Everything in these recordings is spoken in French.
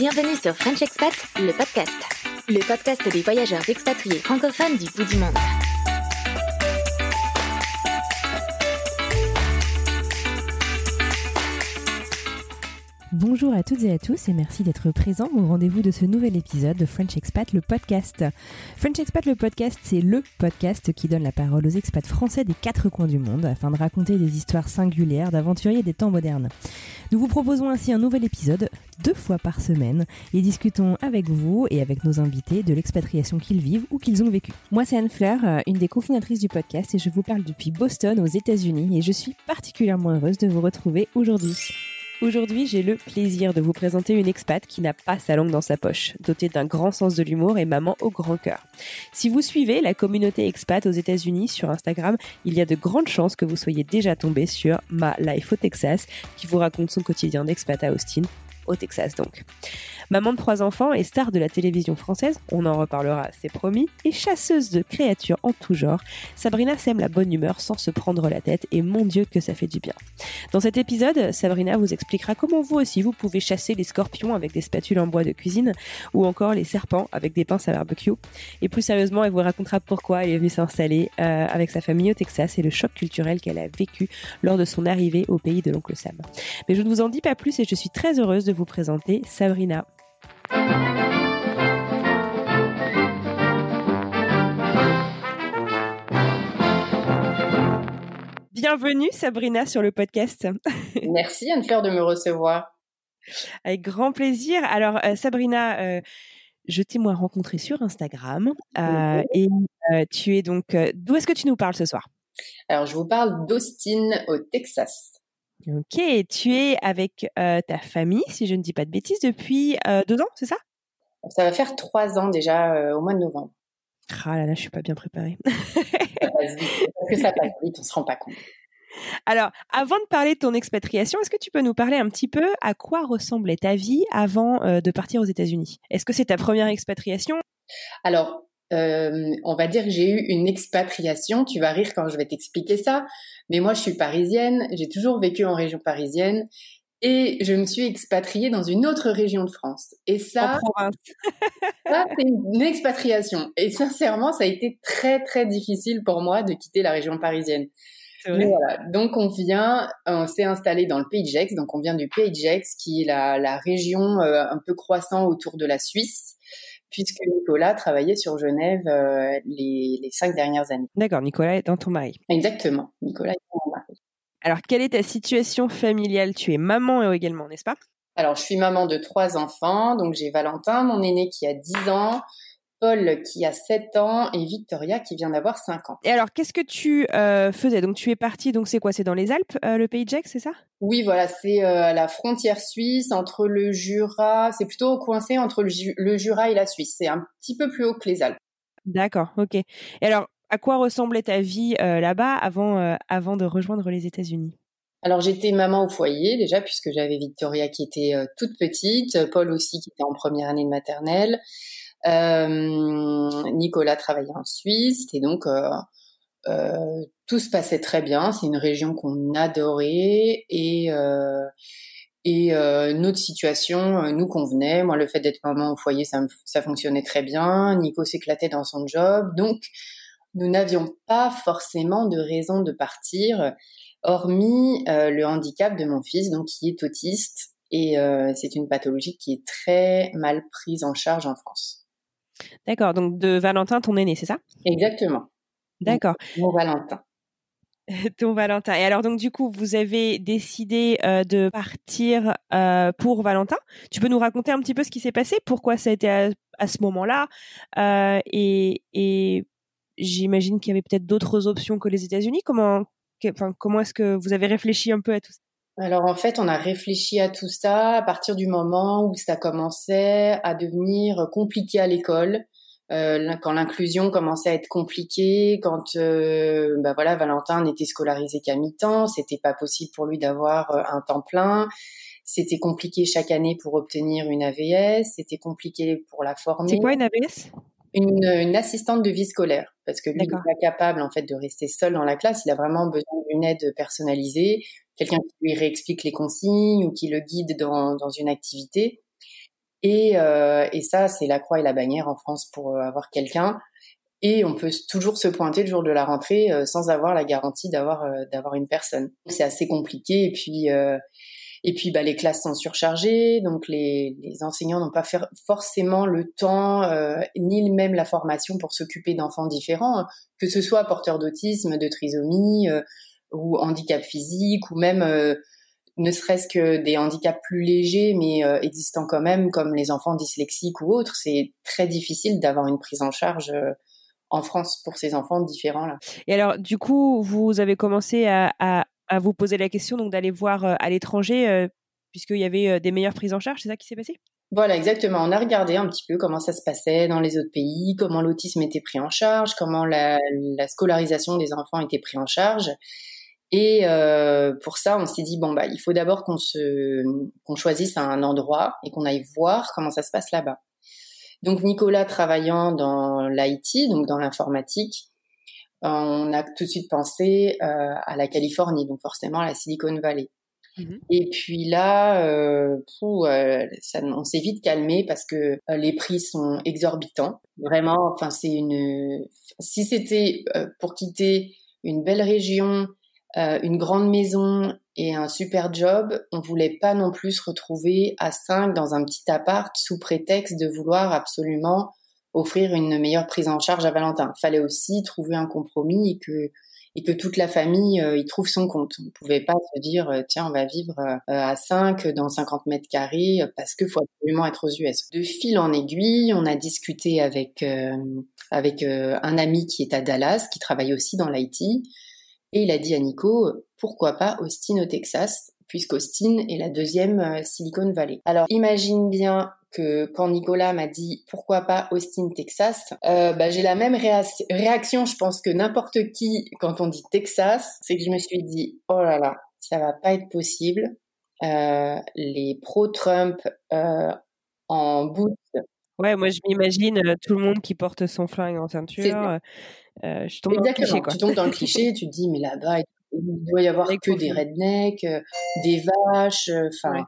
Bienvenue sur French Expat, le podcast. Le podcast des voyageurs expatriés francophones du bout du monde. Bonjour à toutes et à tous et merci d'être présents au rendez-vous de ce nouvel épisode de French Expat, le podcast. French Expat, le podcast, c'est le podcast qui donne la parole aux expats français des quatre coins du monde afin de raconter des histoires singulières d'aventuriers des temps modernes. Nous vous proposons ainsi un nouvel épisode deux fois par semaine et discutons avec vous et avec nos invités de l'expatriation qu'ils vivent ou qu'ils ont vécu. Moi, c'est Anne Fleur, une des cofondatrices du podcast et je vous parle depuis Boston aux États-Unis et je suis particulièrement heureuse de vous retrouver aujourd'hui. Aujourd'hui, j'ai le plaisir de vous présenter une expat qui n'a pas sa langue dans sa poche, dotée d'un grand sens de l'humour et maman au grand cœur. Si vous suivez la communauté expat aux États-Unis sur Instagram, il y a de grandes chances que vous soyez déjà tombé sur Ma Life au Texas, qui vous raconte son quotidien d'expat à Austin, au Texas donc. Maman de trois enfants et star de la télévision française, on en reparlera, c'est promis, et chasseuse de créatures en tout genre, Sabrina sème la bonne humeur sans se prendre la tête et mon Dieu que ça fait du bien. Dans cet épisode, Sabrina vous expliquera comment vous aussi vous pouvez chasser les scorpions avec des spatules en bois de cuisine ou encore les serpents avec des pinces à barbecue. Et plus sérieusement, elle vous racontera pourquoi elle est venue s'installer euh, avec sa famille au Texas et le choc culturel qu'elle a vécu lors de son arrivée au pays de l'oncle Sam. Mais je ne vous en dis pas plus et je suis très heureuse de vous présenter Sabrina. Bienvenue Sabrina sur le podcast. Merci Anne-Fleur de me recevoir. Avec grand plaisir. Alors euh, Sabrina, euh, je t'ai moi rencontré sur Instagram euh, et euh, tu es donc d'où est-ce que tu nous parles ce soir? Alors je vous parle d'Austin au Texas. Ok, tu es avec euh, ta famille, si je ne dis pas de bêtises, depuis euh, deux ans, c'est ça? Ça va faire trois ans déjà euh, au mois de novembre. Ah là là, je suis pas bien préparée. Ça passe vite. Parce que ça passe vite, on se rend pas compte. Alors, avant de parler de ton expatriation, est-ce que tu peux nous parler un petit peu à quoi ressemblait ta vie avant de partir aux États-Unis? Est-ce que c'est ta première expatriation? Alors, euh, on va dire que j'ai eu une expatriation. Tu vas rire quand je vais t'expliquer ça. Mais moi, je suis parisienne. J'ai toujours vécu en région parisienne. Et je me suis expatriée dans une autre région de France. Et ça, ça c'est une expatriation. Et sincèrement, ça a été très, très difficile pour moi de quitter la région parisienne. Vrai voilà. Donc on vient, on s'est installé dans le Pays de Gex. Donc on vient du Pays de Gex, qui est la, la région euh, un peu croissant autour de la Suisse, puisque Nicolas travaillait sur Genève euh, les, les cinq dernières années. D'accord, Nicolas est dans ton mari. Exactement. Nicolas est mon mari. Alors, quelle est ta situation familiale? Tu es maman également, n'est-ce pas? Alors je suis maman de trois enfants. Donc j'ai Valentin, mon aîné qui a 10 ans, Paul qui a 7 ans et Victoria qui vient d'avoir 5 ans. Et alors, qu'est-ce que tu euh, faisais? Donc, tu es partie, donc c'est quoi? C'est dans les Alpes, euh, le pays de c'est ça? Oui, voilà, c'est euh, à la frontière suisse entre le Jura. C'est plutôt coincé entre le, Ju- le Jura et la Suisse. C'est un petit peu plus haut que les Alpes. D'accord, ok. Et alors, à quoi ressemblait ta vie là-bas avant, avant de rejoindre les États-Unis? Alors j'étais maman au foyer déjà puisque j'avais Victoria qui était toute petite, Paul aussi qui était en première année de maternelle. Nicolas travaillait en Suisse et donc euh, tout se passait très bien. C'est une région qu'on adorait et euh, et euh, notre situation nous convenait. Moi, le fait d'être maman au foyer, ça, ça fonctionnait très bien. Nico s'éclatait dans son job, donc nous n'avions pas forcément de raison de partir, hormis le handicap de mon fils, donc qui est autiste et c'est une pathologie qui est très mal prise en charge en France. D'accord, donc de Valentin, ton aîné, c'est ça? Exactement. D'accord. Mon Valentin. Ton Valentin. Et alors donc du coup, vous avez décidé euh, de partir euh, pour Valentin. Tu peux nous raconter un petit peu ce qui s'est passé, pourquoi ça a été à, ce moment-là, euh, et, et j'imagine qu'il y avait peut-être d'autres options que les États-Unis. Comment, enfin, comment est-ce que vous avez réfléchi un peu à tout ça? Alors en fait, on a réfléchi à tout ça à partir du moment où ça commençait à devenir compliqué à l'école. Euh, quand l'inclusion commençait à être compliquée, quand euh, bah voilà, Valentin n'était scolarisé qu'à mi-temps, c'était pas possible pour lui d'avoir euh, un temps plein. C'était compliqué chaque année pour obtenir une AVS, c'était compliqué pour la former. C'est quoi une AVS une, une, assistante de vie scolaire, parce que lui n'est pas capable en fait de rester seul dans la classe. Il a vraiment besoin d'une aide personnalisée, quelqu'un qui lui réexplique les consignes ou qui le guide dans, dans une activité. Et, euh, et ça, c'est la croix et la bannière en France pour euh, avoir quelqu'un. Et on peut toujours se pointer le jour de la rentrée euh, sans avoir la garantie d'avoir d'avoir une personne. C'est assez compliqué. Et puis et puis bah, les classes sont surchargées, donc les, les enseignants n'ont pas forcément le temps ni même la formation pour s'occuper d'enfants différents, que ce soit porteurs d'autisme, de trisomie ou handicap physique ou même ne serait-ce que des handicaps plus légers, mais euh, existants quand même, comme les enfants dyslexiques ou autres, c'est très difficile d'avoir une prise en charge euh, en France pour ces enfants différents là. Et alors, du coup, vous avez commencé à, vous poser la question donc d'aller voir euh, à l'étranger, puisqu'il y avait des meilleures prises en charge, c'est ça qui s'est passé? Voilà, exactement. On a regardé un petit peu comment ça se passait dans les autres pays, comment l'autisme était pris en charge, comment la, la, scolarisation des enfants était pris en charge. Et euh, pour ça, on s'est dit bon bah il faut d'abord qu'on se qu'on choisisse un endroit et qu'on aille voir comment ça se passe là-bas. Donc Nicolas travaillant dans l'IT, donc dans l'informatique, on a tout de suite pensé euh, à la Californie, donc forcément à la Silicon Valley. Mmh et puis là, euh, euh, ça, on s'est vite calmé parce que euh, les prix sont exorbitants. Vraiment, enfin c'est une. Si c'était pour quitter une belle région euh, une grande maison et un super job, on voulait pas non plus se retrouver à cinq dans un petit appart sous prétexte de vouloir absolument offrir une meilleure prise en charge à Valentin. Fallait aussi trouver un compromis et que et que toute la famille euh, y trouve son compte. On pouvait pas se dire euh, tiens on va vivre à 5 dans 50 mètres carrés parce que faut absolument être aux US. De fil en aiguille, on a discuté avec avec un ami qui est à Dallas, qui travaille aussi dans l'IT, et il a dit à Nico, pourquoi pas Austin au Texas, puisqu'Austin est la deuxième euh, Silicon Valley. Alors imagine bien que quand Nicolas m'a dit pourquoi pas Austin, Texas, euh, bah, j'ai la même réaction, je pense que n'importe qui quand on dit Texas, c'est que je me suis dit oh là là, ça va pas être possible. Euh, les pro-Trump euh, en bout. Ouais, moi je m'imagine tout le monde qui porte son flingue en ceinture. Euh, je tombe dans le cliché. Tu tombes dans le cliché, tu te dis, mais là-bas, il doit y avoir que des rednecks, euh, des vaches, euh, enfin,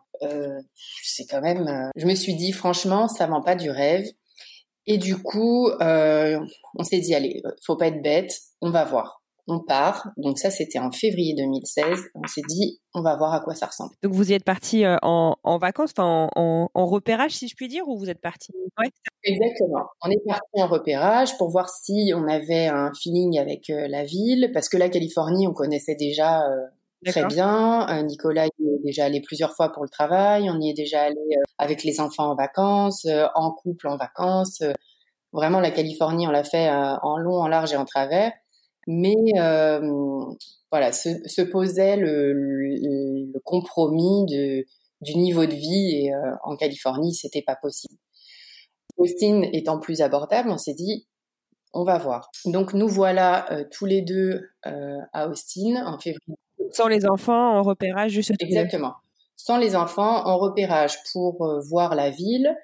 c'est quand même. je me suis dit, franchement, ça vend pas du rêve. Et du coup, on s'est dit, allez, faut pas être bête, on va voir on part. Donc ça, c'était en février 2016. On s'est dit, on va voir à quoi ça ressemble. Donc vous y êtes parti euh, en, vacances, enfin en, repérage, si je puis dire, ou vous êtes parti? Exactement. On est parti en repérage pour voir si on avait un feeling avec euh, la ville, parce que la Californie, on connaissait déjà euh, très bien. Nicolas y est déjà allé plusieurs fois pour le travail. On y est déjà allé avec les enfants en vacances, en couple en vacances. Vraiment, la Californie, on l'a fait en long, en large et en travers. Mais euh, voilà, se, se posait le, le, compromis de, du niveau de vie et euh, en Californie, c'était pas possible. Austin étant plus abordable, on s'est dit on va voir. Donc nous voilà euh, tous les deux à Austin en février Sans les enfants, en repérage, juste Exactement. Sans les enfants, en repérage pour voir la ville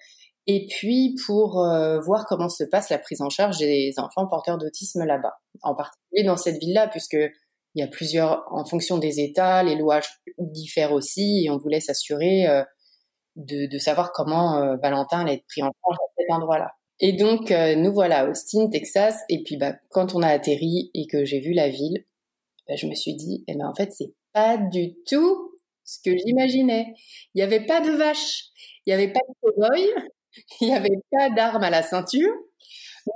et puis pour voir comment se passe la prise en charge des enfants porteurs d'autisme là-bas, en particulier dans cette ville-là, puisque il y a plusieurs, en fonction des États, les lois diffèrent aussi, et on voulait s'assurer de, de, savoir comment Valentin allait être pris en charge à cet endroit-là. Et donc, euh, nous voilà Austin, Texas. Et puis, bah, quand on a atterri et que j'ai vu la ville, bah, je me suis dit, eh ben, en fait, c'est pas du tout ce que j'imaginais. Il n'y avait pas de vaches, il n'y avait pas de cow il n'y avait pas d'armes à la ceinture.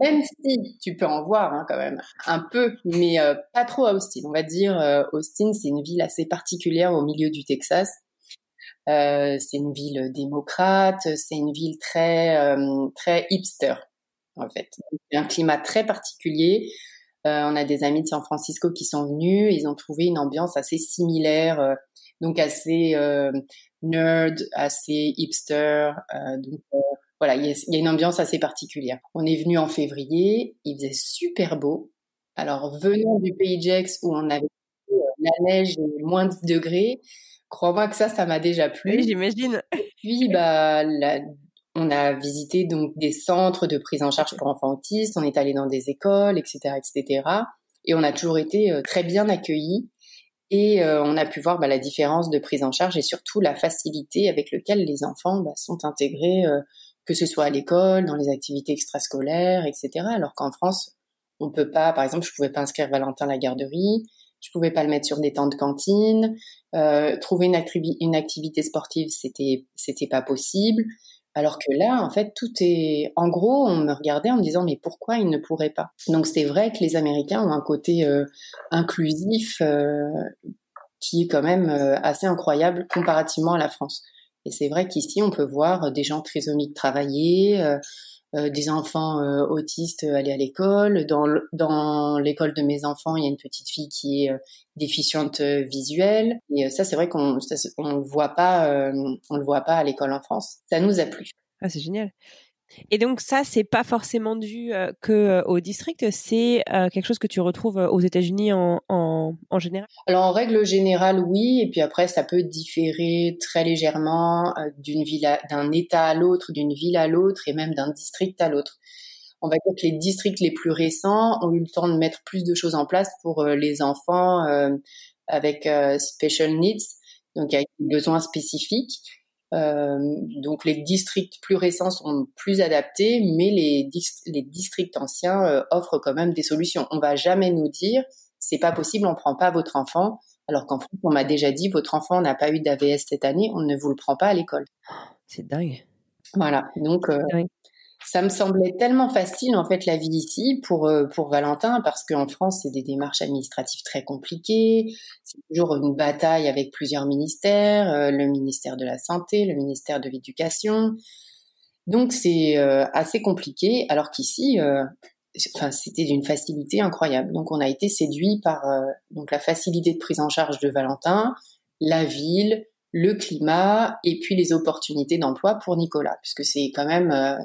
Même si tu peux en voir hein, quand même un peu, mais euh, pas trop à Austin. On va dire euh, Austin, c'est une ville assez particulière au milieu du Texas. Euh, c'est une ville démocrate, c'est une ville très très hipster en fait. Un climat très particulier. On a des amis de San Francisco qui sont venus, ils ont trouvé une ambiance assez similaire, donc assez nerd, assez hipster. Voilà, il y, a une ambiance assez particulière. On est venu en février, il faisait super beau. Alors venant du Pays Jex où on avait la neige et moins de degrés, Crois-moi que ça, ça m'a déjà plu. Oui, j'imagine. Puis, bah, on a visité donc des centres de prise en charge pour enfants autistes, on est allé dans des écoles, etc., etc. Et on a toujours été euh, très bien accueillis. Et euh, on a pu voir bah, la différence de prise en charge et surtout la facilité avec laquelle les enfants bah, sont intégrés, euh, que ce soit à l'école, dans les activités extrascolaires, etc. Alors qu'en France, on peut pas, par exemple, je pouvais pas inscrire Valentin à la garderie, je pouvais pas le mettre sur des temps de cantine. Euh, trouver une, activité sportive, c'était c'était pas possible. Alors que là, en fait, tout est. En gros, on me regardait en me disant mais pourquoi il ne pourrait pas? Donc c'est vrai que les Américains ont un côté euh, inclusif euh, qui est quand même assez incroyable comparativement à la France. Et c'est vrai qu'ici, on peut voir des gens trisomiques travailler, euh, des enfants euh, autistes aller à l'école. Dans, l'école de mes enfants, il y a une petite fille qui est euh, déficiente visuelle. Et ça, c'est vrai qu'on on le voit pas, le voit pas à l'école en France. Ça nous a plu. Ah, c'est génial. Et donc ça, c'est pas forcément dû euh, euh, district, c'est euh, quelque chose que tu retrouves aux États-Unis en, en, en, général? Alors en règle générale, oui. Et puis après, ça peut différer très légèrement d'une ville, d'un État à l'autre, d'une ville à l'autre, et même d'un district à l'autre. On va dire que les districts les plus récents ont eu le temps de mettre plus de choses en place pour les enfants avec special needs, donc avec des besoins spécifiques. Euh, donc les districts plus récents sont plus adaptés, mais les, les districts anciens euh, offrent quand même des solutions. On va jamais nous dire c'est pas possible, on prend pas votre enfant, alors qu'en France on m'a déjà dit votre enfant n'a pas eu d'AVS cette année, on ne vous le prend pas à l'école. C'est dingue. Voilà, donc euh, ça me semblait tellement facile en fait la vie ici pour euh, pour Valentin parce qu'en France c'est des démarches administratives très compliquées, c'est toujours une bataille avec plusieurs ministères, euh, le ministère de la santé, le ministère de l'éducation. Donc c'est euh, assez compliqué alors qu'ici enfin c'était d'une facilité incroyable. Donc on a été séduit par donc la facilité de prise en charge de Valentin, la ville, le climat et puis les opportunités d'emploi pour Nicolas, puisque c'est quand même euh,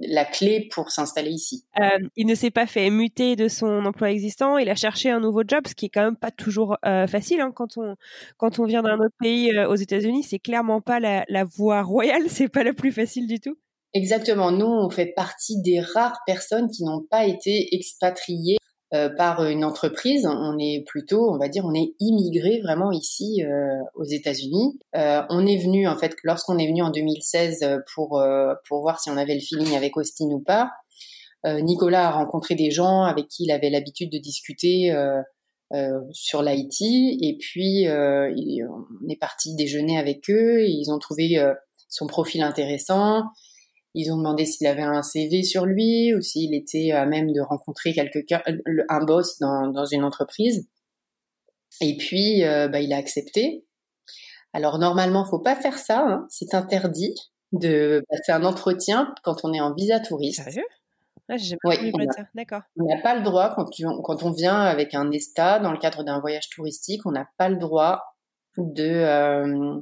la clé pour s'installer ici. Euh, il ne s'est pas fait muter de son emploi existant, il a cherché un nouveau job, ce qui est quand même pas toujours euh, facile hein, quand on quand on vient d'un autre pays aux États-Unis, c'est clairement pas la, la voie royale, c'est pas la plus facile du tout. Exactement, nous on fait partie des rares personnes qui n'ont pas été expatriées euh, par une entreprise. On est plutôt, on va dire, on est immigré vraiment ici euh, aux États-Unis. Euh, on est venu en fait lorsqu'on est venu en 2016 pour pour voir si on avait le feeling avec Austin ou pas. Nicolas a rencontré des gens avec qui il avait l'habitude de discuter sur l'Haïti et puis on est parti déjeuner avec eux. ils ont trouvé son profil intéressant. Ils ont demandé s'il avait un CV sur lui ou s'il était à même de rencontrer quelqu'un, un boss dans, dans une entreprise. Et puis, euh, bah, il a accepté. Alors normalement, faut pas faire ça. Hein. C'est interdit de passer un entretien quand on est en visa touriste. Sérieux? Ah, oui, D'accord. On n'a pas le droit quand, quand, on vient avec un ESTA dans le cadre d'un voyage touristique, on n'a pas le droit de, euh,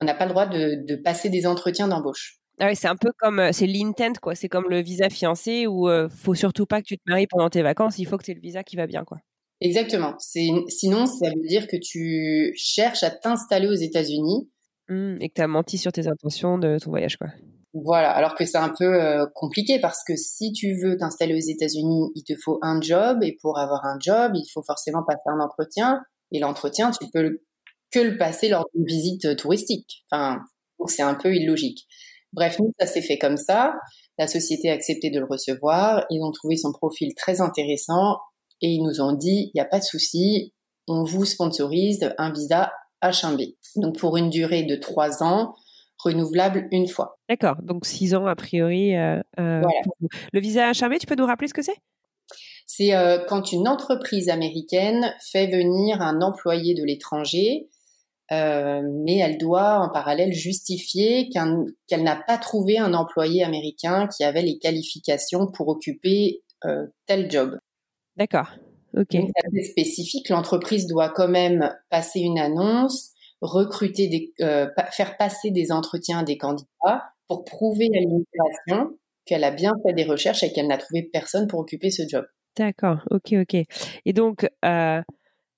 on n'a pas le droit de, de passer des entretiens d'embauche. Ah c'est un peu comme euh, c'est l'intent quoi. C'est comme le visa fiancé où euh, faut surtout pas que tu te maries pendant tes vacances. Il faut que tu aies le visa qui va bien quoi. Exactement. Sinon, ça veut dire que tu cherches à t'installer aux États-Unis. Mmh, et que tu as menti sur tes intentions de ton voyage, quoi. Voilà, alors que c'est un peu euh, compliqué parce que si tu veux t'installer aux États-Unis, il te faut un job et pour avoir un job, il faut forcément passer un entretien et l'entretien, tu peux que le passer lors d'une visite touristique. Enfin, c'est un peu illogique. Bref, nous, ça s'est fait comme ça. La société a accepté de le recevoir. Ils ont trouvé son profil très intéressant et ils nous ont dit, il n'y a pas de souci, on vous sponsorise un visa H1B. Donc pour une durée de trois ans, renouvelable une fois. D'accord, donc six ans a priori. Euh, euh, le visa H1B, tu peux nous rappeler ce que c'est? C'est euh, quand une entreprise américaine fait venir un employé de l'étranger, mais elle doit en parallèle justifier qu'elle n'a pas trouvé un employé américain qui avait les qualifications pour occuper tel job. D'accord. Ok. C'est assez spécifique. L'entreprise doit quand même passer une annonce, recruter des, euh, faire passer des entretiens des candidats pour prouver à l'immigration qu'elle a bien fait des recherches et qu'elle n'a trouvé personne pour occuper ce job. D'accord. Ok, ok. Et donc, euh,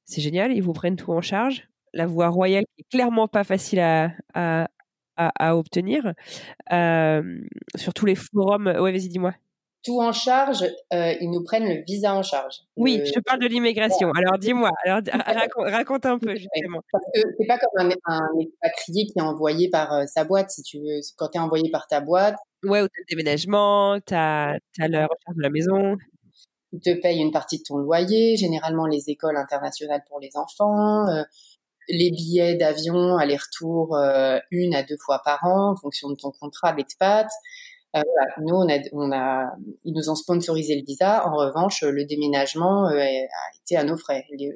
c'est génial. Ils vous prennent tout en charge? La voie royale est clairement pas facile à, à, à, obtenir. Euh, sur tous les forums. Ouais, vas-y, dis-moi tout en charge, euh, ils nous prennent le visa en charge. Oui, je parle de l'immigration. Alors dis-moi, alors raconte, un peu justement. Parce que c'est pas comme un, un, expatrié qui est envoyé par euh, sa boîte, si tu veux. Quand tu es envoyé par ta boîte. Ouais, ou tu as le déménagement, tu as, as la recherche de la maison. Ils te payent une partie de ton loyer, généralement les écoles internationales pour les enfants. Euh, les billets d'avion aller-retour une à deux fois par an en fonction de ton contrat d'expat. Euh, nous, on a, on a, ils nous ont sponsorisé le visa. En revanche, le déménagement euh, a été à nos frais. Les,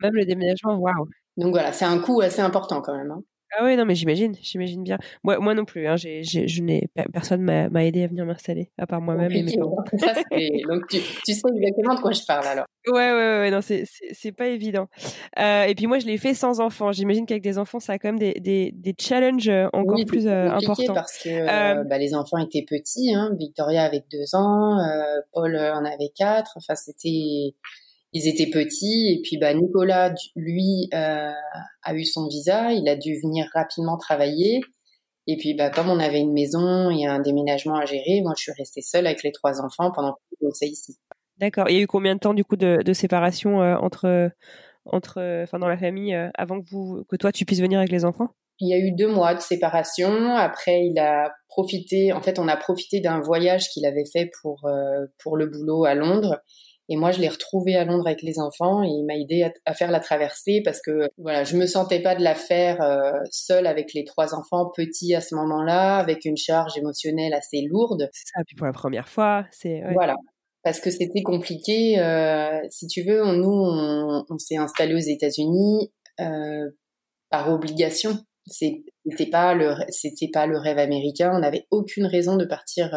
Même le déménagement, waouh. Donc voilà, c'est un coût assez important quand même. Hein. Ah oui, non, mais j'imagine, j'imagine bien. Moi, moi non plus, hein, j'ai, je n'ai, personne m'a, m'a aidé à venir m'installer, à part moi-même et mes parents. Donc tu, tu, sais exactement de quoi je parle alors. Ouais, ouais, ouais, non, c'est, c'est, pas évident. Euh, et puis moi, je l'ai fait sans enfants. J'imagine qu'avec des enfants, ça a quand même des, des, des challenges euh, encore oui, plus euh, importants. parce que euh, bah, les enfants étaient petits. Hein. Victoria avait deux ans, Paul en avait quatre. Enfin, c'était ils étaient petits et puis bah Nicolas lui euh, a eu son visa, il a dû venir rapidement travailler et puis bah comme on avait une maison et un déménagement à gérer, moi je suis restée seule avec les trois enfants pendant que je bossais ici. D'accord. Il y a eu combien de temps du coup de, de séparation euh, entre entre enfin dans la famille euh, avant que vous que toi tu puisses venir avec les enfants? Il y a eu deux mois de séparation. Après il a profité, en fait on a profité d'un voyage qu'il avait fait pour euh, pour le boulot à Londres et moi, je l'ai retrouvé à Londres avec les enfants et il m'a aidé à, faire la traversée parce que voilà, je me sentais pas de la faire euh, seule avec les trois enfants petits à ce moment-là, avec une charge émotionnelle assez lourde. C'est ça. Puis pour la première fois, c'est voilà. Parce que c'était compliqué. Euh, si tu veux, nous, on, on s'est installé aux États-Unis euh, par obligation. C'était pas le, c'était pas le rêve américain. On n'avait aucune raison de partir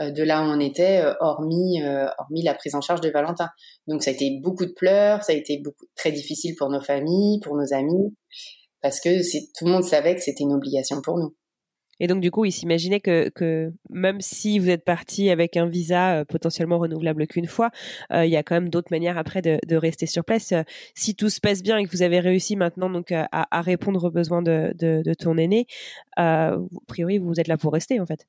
de là où on était, euh, hormis, euh, hormis la prise en charge de Valentin. Donc ça a été beaucoup de pleurs, ça a été très difficile pour nos familles, pour nos amis, parce que tout le monde savait que c'était une obligation pour nous. Et donc, du coup, il s'imaginait que, que même si vous êtes parti avec un visa potentiellement renouvelable qu'une fois, il y a quand même d'autres manières après de, rester sur place. si tout se passe bien et que vous avez réussi maintenant donc à, répondre aux besoins de, de, de ton aîné, a priori, vous êtes là pour rester en fait.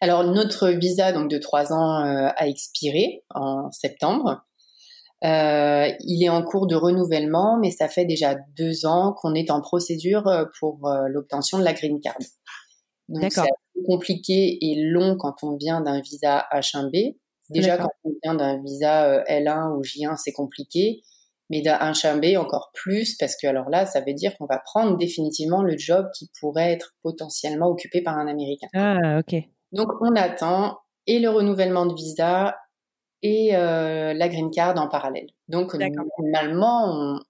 Alors notre visa donc de trois ans euh, a expiré en septembre. Euh, il est en cours de renouvellement, mais ça fait déjà deux ans qu'on est en procédure euh, pour l'obtention de la green card. Donc c'est compliqué et long quand on vient d'un visa H1B. Déjà quand on vient d'un visa L1 ou J1, c'est compliqué, mais d'un H1B encore plus parce que alors là, ça veut dire qu'on va prendre définitivement le job qui pourrait être potentiellement occupé par un Américain. Ah ok. Donc on attend et le renouvellement de visa et euh, la green card en parallèle. Donc normalement,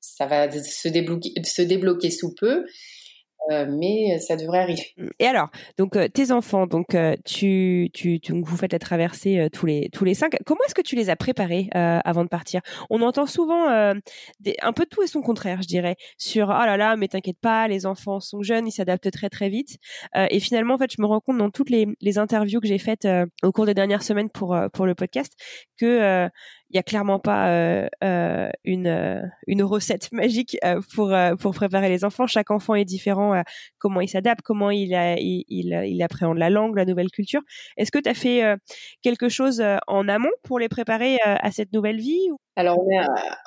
ça va se débloquer, se débloquer sous peu. Euh, mais ça devrait arriver. Mmh. Et alors, donc euh, tes enfants, donc euh, tu, tu, tu, vous faites la traversée tous les tous les cinq. Comment est-ce que tu les as préparés avant de partir? On entend souvent des, un peu tout et son contraire, je dirais, sur oh là là, mais t'inquiète pas, les enfants sont jeunes, ils s'adaptent très très vite. et finalement, en fait, je me rends compte dans toutes les, les interviews que j'ai faites au cours des dernières semaines pour pour le podcast que il y a clairement pas euh, euh, une euh, une recette magique pour pour préparer les enfants. Chaque enfant est différent. comment il s'adapte, comment il, il, appréhende la langue, la nouvelle culture. Est-ce que tu as fait quelque chose en amont pour les préparer à cette nouvelle vie Alors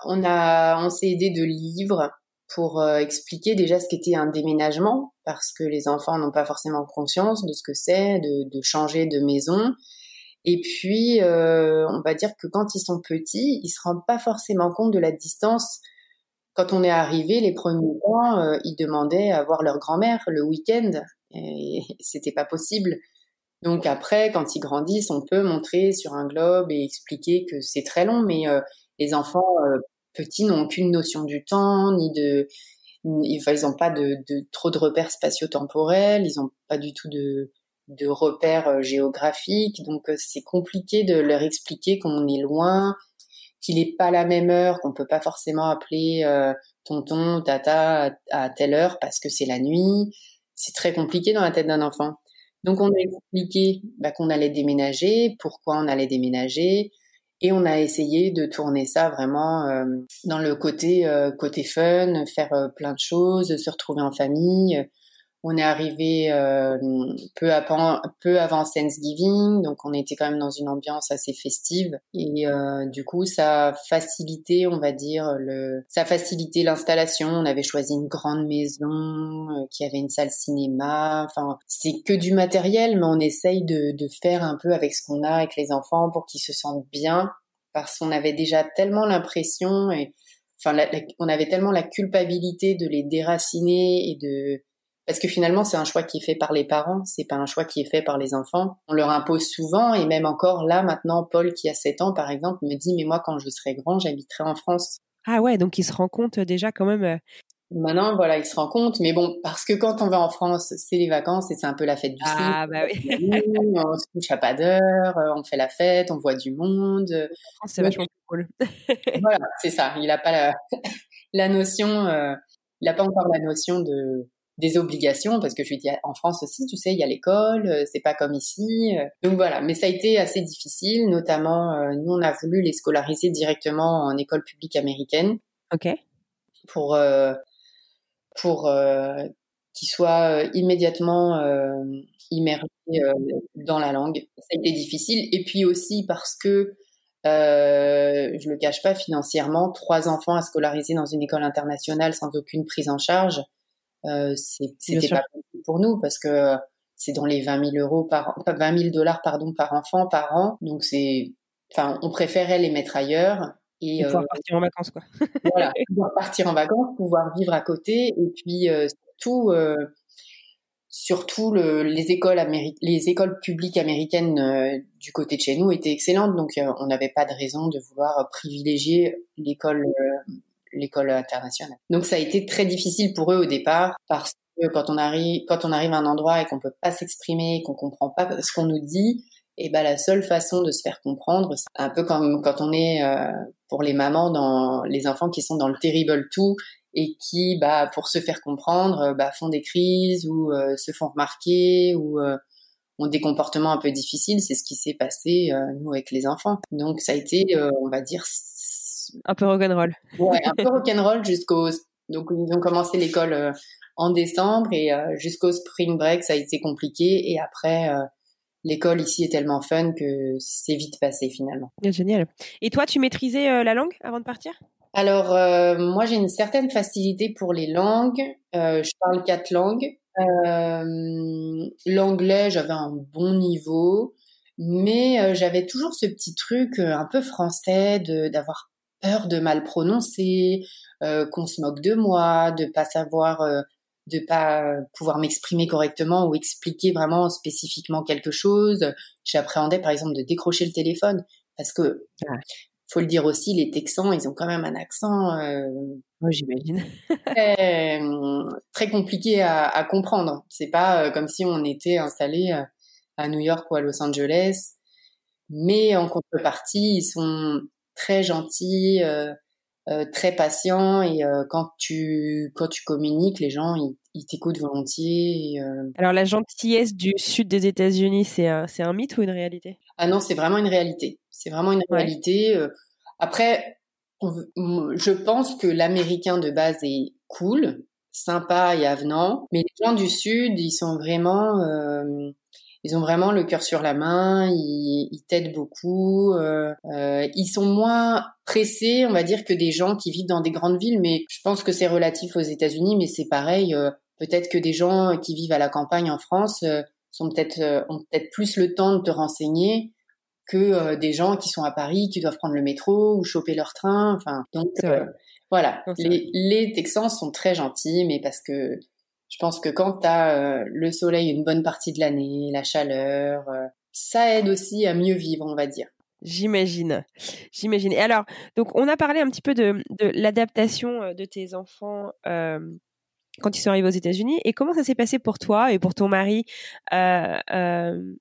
on a on on s'est aidé de livres pour expliquer déjà ce qu'était un déménagement parce que les enfants n'ont pas forcément conscience de ce que c'est de, de changer de maison et puis, euh, on va dire que quand ils sont petits, ils se rendent pas forcément compte de la distance. Quand on est arrivé, les premiers temps, euh, ils demandaient à voir leur grand-mère le week-end, et c'était pas possible. Donc après, quand ils grandissent, on peut montrer sur un globe et expliquer que c'est très long, mais euh, les enfants petits n'ont aucune notion du temps, ni de, ils n'ont pas de, de, trop de repères spatio-temporels, ils n'ont pas du tout de, de repères euh, géographiques. Donc euh, c'est compliqué de leur expliquer qu'on est loin, qu'il n'est pas la même heure, qu'on peut pas forcément appeler euh, tonton, tata à, telle heure parce que c'est la nuit. C'est très compliqué dans la tête d'un enfant. Donc on a expliqué bah, qu'on allait déménager, pourquoi on allait déménager, et on a essayé de tourner ça vraiment dans le côté côté fun, faire plein de choses, se retrouver en famille. On est arrivé euh, peu, avant, peu avant Thanksgiving, donc on était quand même dans une ambiance assez festive. Et euh, du coup, ça a facilité, on va dire, le, ça a facilité l'installation. On avait choisi une grande maison euh, qui avait une salle cinéma. Enfin, c'est que du matériel, mais on essaye de, de faire un peu avec ce qu'on a avec les enfants pour qu'ils se sentent bien, parce qu'on avait déjà tellement l'impression et enfin, on avait tellement la culpabilité de les déraciner et de parce que finalement, c'est un choix qui est fait par les parents, c'est pas un choix qui est fait par les enfants. On leur impose souvent, et même encore là, maintenant, Paul, qui a 7 ans, par exemple, me dit, mais moi, quand je serai grand, j'habiterai en France. Ah ouais, donc il se rend compte déjà quand même. Euh, maintenant, voilà, il se rend compte, mais bon, parce que quand on va en France, c'est les vacances et c'est un peu la fête du Ah bah oui. on se couche à pas d'heure, euh, on fait la fête, on voit du monde. C'est vachement cool. voilà, c'est ça. Il n'a pas la, la notion, euh, il n'a pas encore la notion de des obligations parce que je lui dis en France aussi, tu sais, il y a l'école, euh, c'est pas comme ici. Euh. Donc voilà, mais ça a été assez difficile, notamment euh, nous on a voulu les scolariser directement en école publique américaine. OK. Pour pour qu'ils soient immédiatement immergés dans la langue. Ça a été difficile et puis aussi parce que euh, je le cache pas financièrement, trois enfants à scolariser dans une école internationale sans aucune prise en charge, euh, c'était pas possible pour nous parce que c'est dans les 20 000 euros par 20 000 dollars pardon par enfant par an. Donc c'est enfin on préférait les mettre ailleurs et, pouvoir euh, partir en vacances quoi. voilà pouvoir partir en vacances pouvoir vivre à côté et puis euh, surtout euh, surtout le, les écoles les écoles publiques américaines euh, du côté de chez nous étaient excellentes. Donc on n'avait pas de raison de vouloir privilégier l'école l'école internationale. Donc ça a été très difficile pour eux au départ parce que quand on arrive quand on arrive à un endroit et qu'on peut pas s'exprimer, qu'on comprend pas ce qu'on nous dit, et eh ben la seule façon de se faire comprendre, c'est un peu comme quand on est euh, pour les mamans dans les enfants qui sont dans le terrible tout et qui bah pour se faire comprendre bah font des crises ou euh, se font remarquer ou euh, ont des comportements un peu difficiles, c'est ce qui s'est passé nous avec les enfants. Donc ça a été on va dire un peu rock'n'roll. Ouais, un peu rock'n'roll jusqu'au. Donc, ils ont commencé l'école euh, en décembre et euh, jusqu'au spring break, ça a été compliqué. Et après, euh, l'école ici est tellement fun que c'est vite passé finalement. Génial. Et toi, tu maîtrisais la langue avant de partir? Alors, moi, j'ai une certaine facilité pour les langues. je parle quatre langues. L'anglais, j'avais un bon niveau. Mais j'avais toujours ce petit truc un peu français d'avoir peur de mal prononcer, euh, qu'on se moque de moi, de pas savoir, euh, de pas pouvoir m'exprimer correctement ou expliquer vraiment spécifiquement quelque chose. J'appréhendais par exemple de décrocher le téléphone parce que faut le dire aussi, les Texans, ils ont quand même un accent. Euh, j'imagine. très, compliqué à, à comprendre. C'est pas euh, comme si on était installé à New York ou à Los Angeles. Mais en contrepartie, ils sont très gentil, euh, euh, très patient et euh, quand tu quand tu communiques, les gens ils, t'écoutent volontiers. Alors la gentillesse du sud des États-Unis, c'est un c'est un mythe ou une réalité? Ah non, c'est vraiment une réalité. C'est vraiment une réalité. Après, je pense que l'américain de base est cool, sympa et avenant, mais les gens du sud, ils sont vraiment, euh, ils ont vraiment le cœur sur la main, ils, ils t'aident beaucoup, euh, euh, ils sont moins pressés, on va dire, que des gens qui vivent dans des grandes villes. Mais je pense que c'est relatif aux États-Unis, mais c'est pareil. Euh, peut-être que des gens qui vivent à la campagne en France euh, sont peut-être ont peut-être plus le temps de te renseigner que des gens qui sont à Paris, qui doivent prendre le métro ou choper leur train. Enfin, donc voilà, les, les Texans sont très gentils, mais parce que je pense que quand tu as euh, le soleil une bonne partie de l'année, la chaleur, euh, ça aide aussi à mieux vivre, on va dire. J'imagine, j'imagine. Et alors, donc on a parlé un petit peu de, de l'adaptation euh, de tes enfants euh, quand ils sont arrivés aux États-Unis. Et comment ça s'est passé pour toi et pour ton mari? Euh,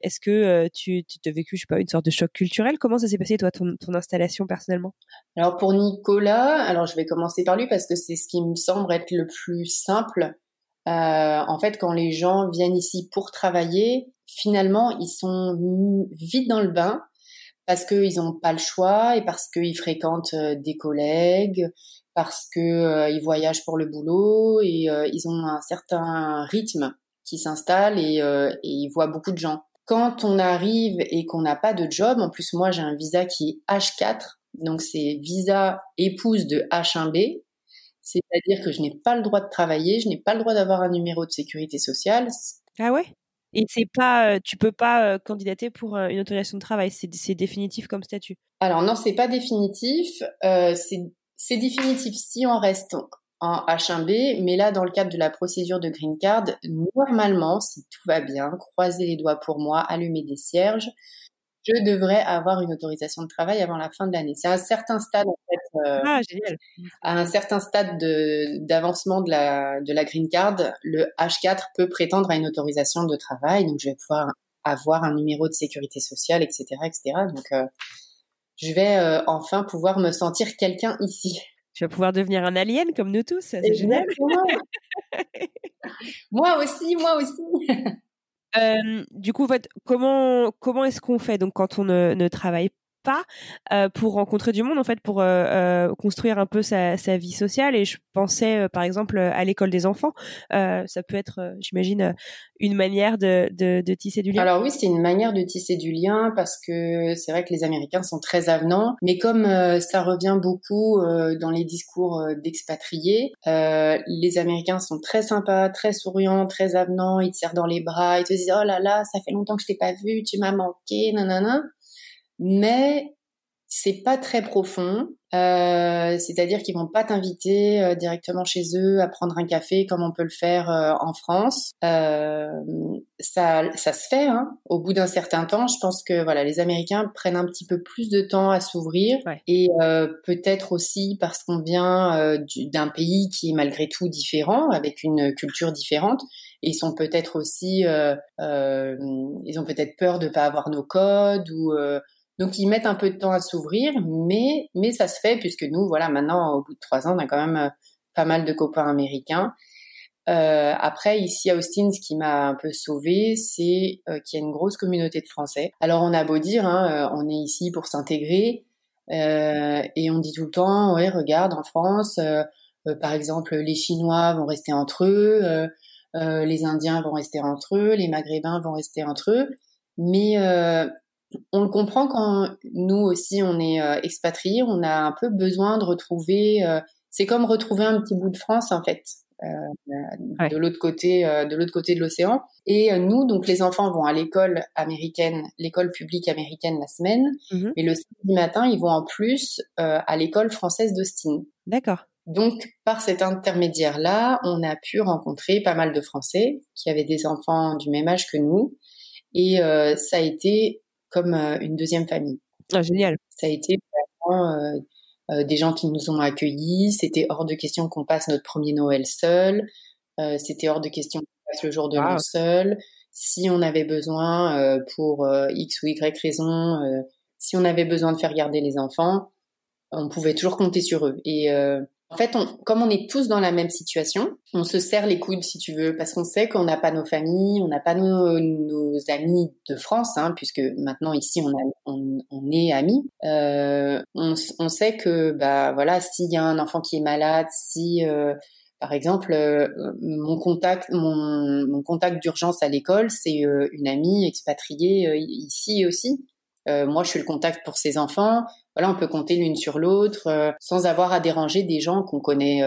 Est-ce que tu, tu as vécu, je sais pas, une sorte de choc culturel? Comment ça s'est passé toi, ton, ton installation personnellement? Alors pour Nicolas, alors je vais commencer par lui parce que c'est ce qui me semble être le plus simple. Euh, en fait, quand les gens viennent ici pour travailler, finalement, ils sont vite dans le bain parce qu'ils n'ont pas le choix et parce qu'ils fréquentent euh, des collègues, parce qu'ils euh, voyagent pour le boulot et ils ont un certain rythme qui s'installe et, et ils voient beaucoup de gens. Quand on arrive et qu'on n'a pas de job, en plus moi j'ai un visa qui est H4, donc c'est visa épouse de H1B, c'est-à-dire que je n'ai pas le droit de travailler, je n'ai pas le droit d'avoir un numéro de sécurité sociale. Ah ouais? Et c'est pas, euh, tu peux pas euh, candidater pour euh, une autorisation de travail, c'est définitif comme statut? Alors non, c'est pas définitif. c'est définitif si on reste en H1B, mais là, dans le cadre de la procédure de green card, normalement, si tout va bien, croisez les doigts pour moi, allumer des cierges, je devrais avoir une autorisation de travail avant la fin de l'année. C'est un certain stade, en fait, euh, ah, à un certain stade d'avancement de, la, de la green card, le H4 peut prétendre à une autorisation de travail. Donc, je vais pouvoir avoir un numéro de sécurité sociale, etc., etc. Donc, euh, je vais euh, enfin pouvoir me sentir quelqu'un ici. Tu vas pouvoir devenir un alien comme nous tous. C'est génial. moi aussi, moi aussi. du coup, comment comment est-ce qu'on fait donc quand on ne, ne travaille euh, pour rencontrer du monde en fait pour euh, euh, construire un peu sa, vie sociale. Et je pensais par exemple à l'école des enfants. Ça peut être j'imagine une manière de, de, de, tisser du lien. Alors oui c'est une manière de tisser du lien parce que c'est vrai que les Américains sont très avenants. Mais comme ça revient beaucoup dans les discours d'expatriés les Américains sont très sympas très souriants très avenants. Ils te serrent dans les bras. Ils te disent oh là là ça fait longtemps que je t'ai pas vu. Tu m'as manqué. Nanana mais c'est pas très profond. Euh, c'est-à-dire qu'ils vont pas t'inviter euh, directement chez eux à prendre un café comme on peut le faire euh, en France. ça, ça se fait. Hein. Au bout d'un certain temps, je pense que voilà, les Américains prennent un petit peu plus de temps à s'ouvrir et peut-être aussi parce qu'on vient d'un pays qui est malgré tout différent, avec une culture différente. Et ils sont peut-être aussi, ils ont peut-être peur de pas avoir nos codes ou donc ils mettent un peu de temps à s'ouvrir, mais mais ça se fait puisque nous, voilà, maintenant au bout de trois ans, on a quand même euh, pas mal de copains américains. Euh, après, ici à Austin, ce qui m'a un peu sauvé, c'est euh, qu'il y a une grosse communauté de Français. Alors on a beau dire, hein, on est ici pour s'intégrer, et on dit tout le temps, ouais, regarde, en France, par exemple, les Chinois vont rester entre eux, les Indiens vont rester entre eux, les Maghrébins vont rester entre eux, mais on le comprend quand nous aussi on est euh, expatriés, on a un peu besoin de retrouver. Euh, c'est comme retrouver un petit bout de France en fait, euh, de l'autre côté, de l'autre côté de l'océan. Et nous, donc les enfants vont à l'école américaine, l'école publique américaine la semaine, mmh mais le samedi matin ils vont en plus à l'école française d'Austin. D'accord. Donc, par cet intermédiaire-là, on a pu rencontrer pas mal de Français qui avaient des enfants du même âge que nous. Et ça a été comme euh, une deuxième famille. Ah, génial. Ça a été vraiment euh, euh, des gens qui nous ont accueillis. C'était hors de question qu'on passe notre premier Noël seul. C'était hors de question qu'on passe le jour de l'an seul. Si on avait besoin pour X ou Y raison, si on avait besoin de faire garder les enfants, on pouvait toujours compter sur eux. Et En fait, on, comme on est tous dans la même situation, on se serre les coudes si tu veux, parce qu'on sait qu'on n'a pas nos familles, on n'a pas nos, amis de France, hein, puisque maintenant ici on, est amis. Euh, on, sait que bah voilà, s'il y a un enfant qui est malade, si euh, par exemple, euh, mon contact, mon, mon contact d'urgence à l'école, c'est euh, une amie expatriée euh, ici aussi. Moi, je suis le contact pour ses enfants. Voilà, on peut compter l'une sur l'autre sans avoir à déranger des gens qu'on connaît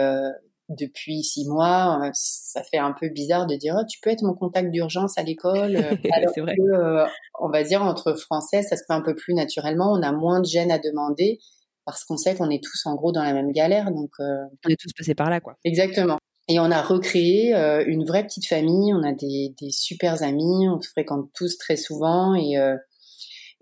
depuis six mois. ça fait un peu bizarre de dire oh, tu peux être mon contact d'urgence à l'école. alors vrai. que, on va dire entre Français, ça se fait un peu plus naturellement. On a moins de gêne à demander parce qu'on sait qu'on est tous en gros dans la même galère. Donc euh, on est tous passés par là, quoi. Exactement. Et on a recréé euh, une vraie petite famille. On a des, des super amis. On se fréquente tous très souvent et euh,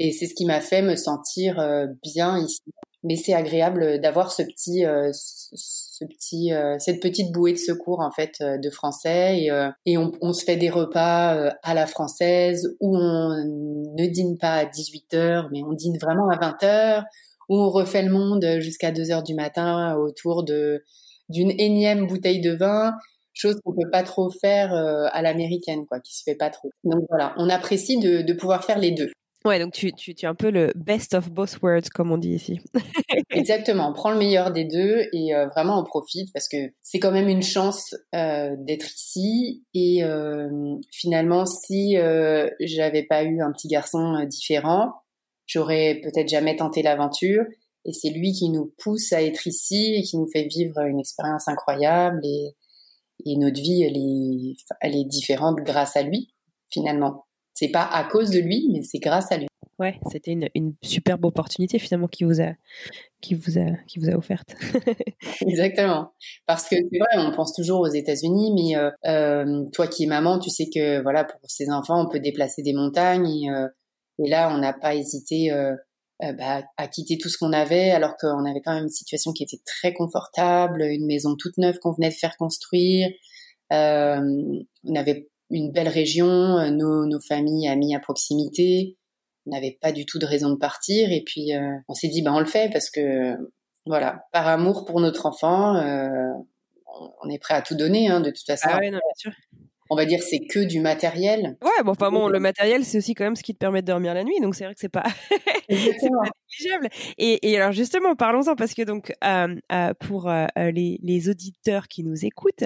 et c'est ce qui m'a fait me sentir bien ici. Mais c'est agréable d'avoir ce petit ce petit cette petite bouée de secours en fait de français et, et on, on, se fait des repas à la française où on ne dîne pas à 18 h mais on dîne vraiment à 20 h où on refait le monde jusqu'à 2 heures du matin autour de d'une énième bouteille de vin, chose qu'on peut pas trop faire euh, à l'américaine, quoi, qui se fait pas trop. Donc voilà, on apprécie de, de pouvoir faire les deux. Ouais, donc tu, tu, tu es un peu le best of both worlds, comme on dit ici. Exactement, on prend le meilleur des deux et euh, vraiment on profite parce que c'est quand même une chance euh, d'être ici. Et euh, finalement, si euh, j'avais pas eu un petit garçon différent, j'aurais peut-être jamais tenté l'aventure. Et c'est lui qui nous pousse à être ici et qui nous fait vivre une expérience incroyable. Et, et notre vie, elle est, elle est différente grâce à lui, finalement. C'est pas à cause de lui, mais c'est grâce à lui. Ouais, c'était une, une, superbe opportunité finalement qui vous a, qui vous a, qui vous a offerte. Exactement. Parce que c'est vrai, on pense toujours aux États-Unis, mais euh, euh, toi qui es maman, tu sais que voilà, pour ses enfants, on peut déplacer des montagnes et euh, et là, on n'a pas hésité euh, euh, bah, à quitter tout ce qu'on avait, alors qu'on avait quand même une situation qui était très confortable, une maison toute neuve qu'on venait de faire construire. Euh, on avait une belle région, nos, nos, familles, amis à proximité. On n'avait pas du tout de raison de partir. Et puis, on s'est dit, bah, on le fait parce que, voilà, par amour pour notre enfant, on est prêt à tout donner, hein, de toute façon. Ah on va dire c'est que du matériel. Ouais, bon, pas bon, le matériel c'est aussi quand même ce qui te permet de dormir la nuit, donc c'est vrai que c'est pas, pas négligeable. Et, et, alors justement, parlons-en parce que donc euh, euh, pour euh, les, les, auditeurs qui nous écoutent,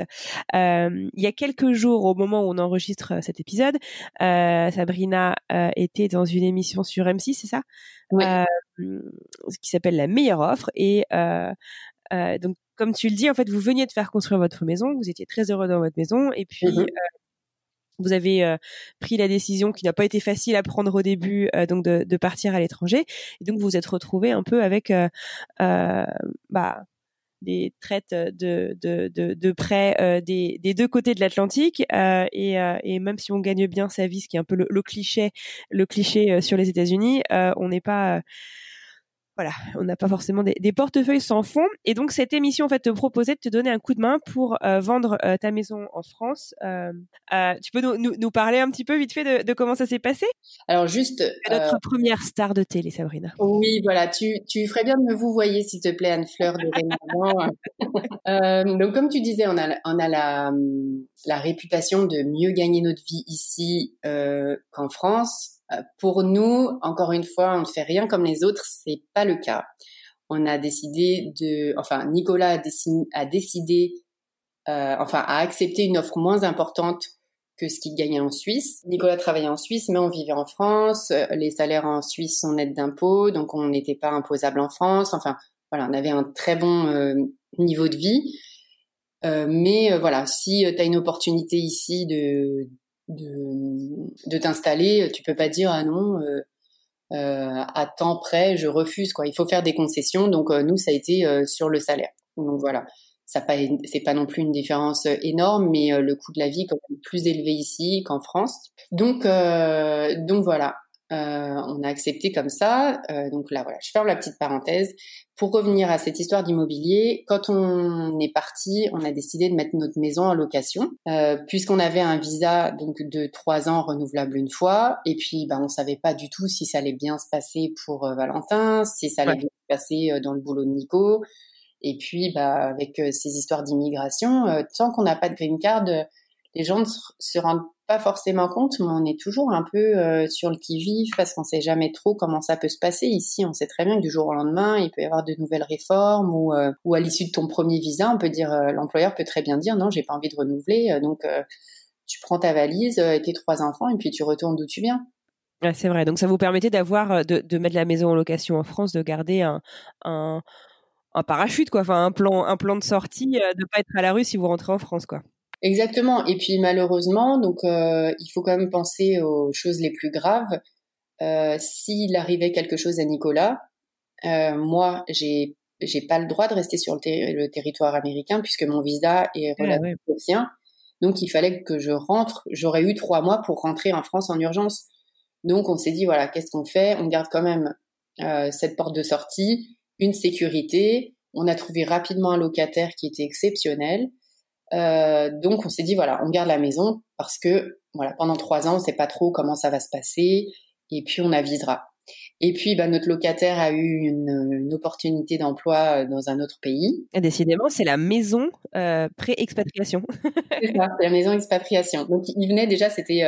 il y a quelques jours au moment où on enregistre cet épisode, Sabrina était dans une émission sur M6, c'est ça? Oui. qui s'appelle La meilleure offre et donc comme tu le dis, en fait, vous veniez de faire construire votre maison, vous étiez très heureux dans votre maison, et puis mmh euh, vous avez euh, pris la décision qui n'a pas été facile à prendre au début, euh, donc de, de, partir à l'étranger, et donc vous vous êtes retrouvé un peu avec bah, des traites de, de, de, de près des, des, deux côtés de l'Atlantique, et, et, même si on gagne bien sa vie, ce qui est un peu le, le cliché, le cliché sur les États-Unis, on n'est pas voilà, on n'a pas forcément des, portefeuilles sans fond. Et donc cette émission en fait te proposait de te donner un coup de main pour euh, vendre euh, ta maison en France. Euh, tu peux nous, nous, parler un petit peu vite fait de, de comment ça s'est passé? Alors juste notre première star de télé, Sabrina. Oui, voilà, tu, tu ferais bien de me vous voyer s'il te plaît, Anne Fleur de donc comme tu disais, on a on a la la réputation de mieux gagner notre vie ici qu'en France. Euh, pour nous, encore une fois, on ne fait rien comme les autres, c'est pas le cas. On a décidé de, enfin, Nicolas a, décidé, euh, enfin, a accepté une offre moins importante que ce qu'il gagnait en Suisse. Nicolas travaillait en Suisse, mais on vivait en France. Euh, les salaires en Suisse sont nets d'impôts, donc on n'était pas imposable en France. Enfin, voilà, on avait un très bon euh, niveau de vie. Euh, mais voilà, si tu as une opportunité ici de, de, de t'installer, tu peux pas dire ah non, euh, euh, à temps près, je refuse quoi. Il faut faire des concessions. Donc euh, nous, ça a été euh, sur le salaire. Donc voilà, ça pas c'est pas non plus une différence énorme, mais le coût de la vie est plus élevé ici qu'en France. Donc donc voilà. Euh, on a accepté comme ça. Euh, donc là, voilà, je ferme la petite parenthèse. Pour revenir à cette histoire d'immobilier, quand on est parti, on a décidé de mettre notre maison en location, euh, puisqu'on avait un visa donc de trois ans renouvelable une fois, et puis ben on savait pas du tout si ça allait bien se passer pour Valentin, si ça allait bien se passer dans le boulot de Nico. Et puis, bah, avec ces histoires d'immigration, tant qu'on n'a pas de green card, les gens ne se rendent pas forcément compte, mais on est toujours un peu euh, sur le qui-vive parce qu'on sait jamais trop comment ça peut se passer. Ici, on sait très bien que du jour au lendemain, il peut y avoir de nouvelles réformes ou, euh, à l'issue de ton premier visa, on peut dire, euh, l'employeur peut très bien dire non, j'ai pas envie de renouveler, donc tu prends ta valise et tes trois enfants et puis tu retournes d'où tu viens. c'est vrai. Donc ça vous permettait d'avoir de, de, mettre la maison en location en France, de garder un, un, parachute quoi, un plan un plan de sortie, de pas être à la rue si vous rentrez en France quoi. Exactement. Et puis malheureusement, donc euh, il faut quand même penser aux choses les plus graves. Euh, S'il arrivait quelque chose à Nicolas, euh, moi j'ai j'ai pas le droit de rester sur le, territoire américain puisque mon visa est ah relativement sien. Donc il fallait que je rentre. J'aurais eu trois mois pour rentrer en France en urgence. Donc on s'est dit voilà qu'est-ce qu'on fait? On garde quand même euh, cette porte de sortie, une sécurité. On a trouvé rapidement un locataire qui était exceptionnel. Euh, donc on s'est dit voilà, on garde la maison parce que voilà pendant trois ans on sait pas trop comment ça va se passer et puis on avisera. Et puis bah, notre locataire a eu une, opportunité d'emploi euh, dans un autre pays. Et décidément c'est la maison euh, pré-expatriation. c'est ça, la maison expatriation. Donc il venait déjà c'était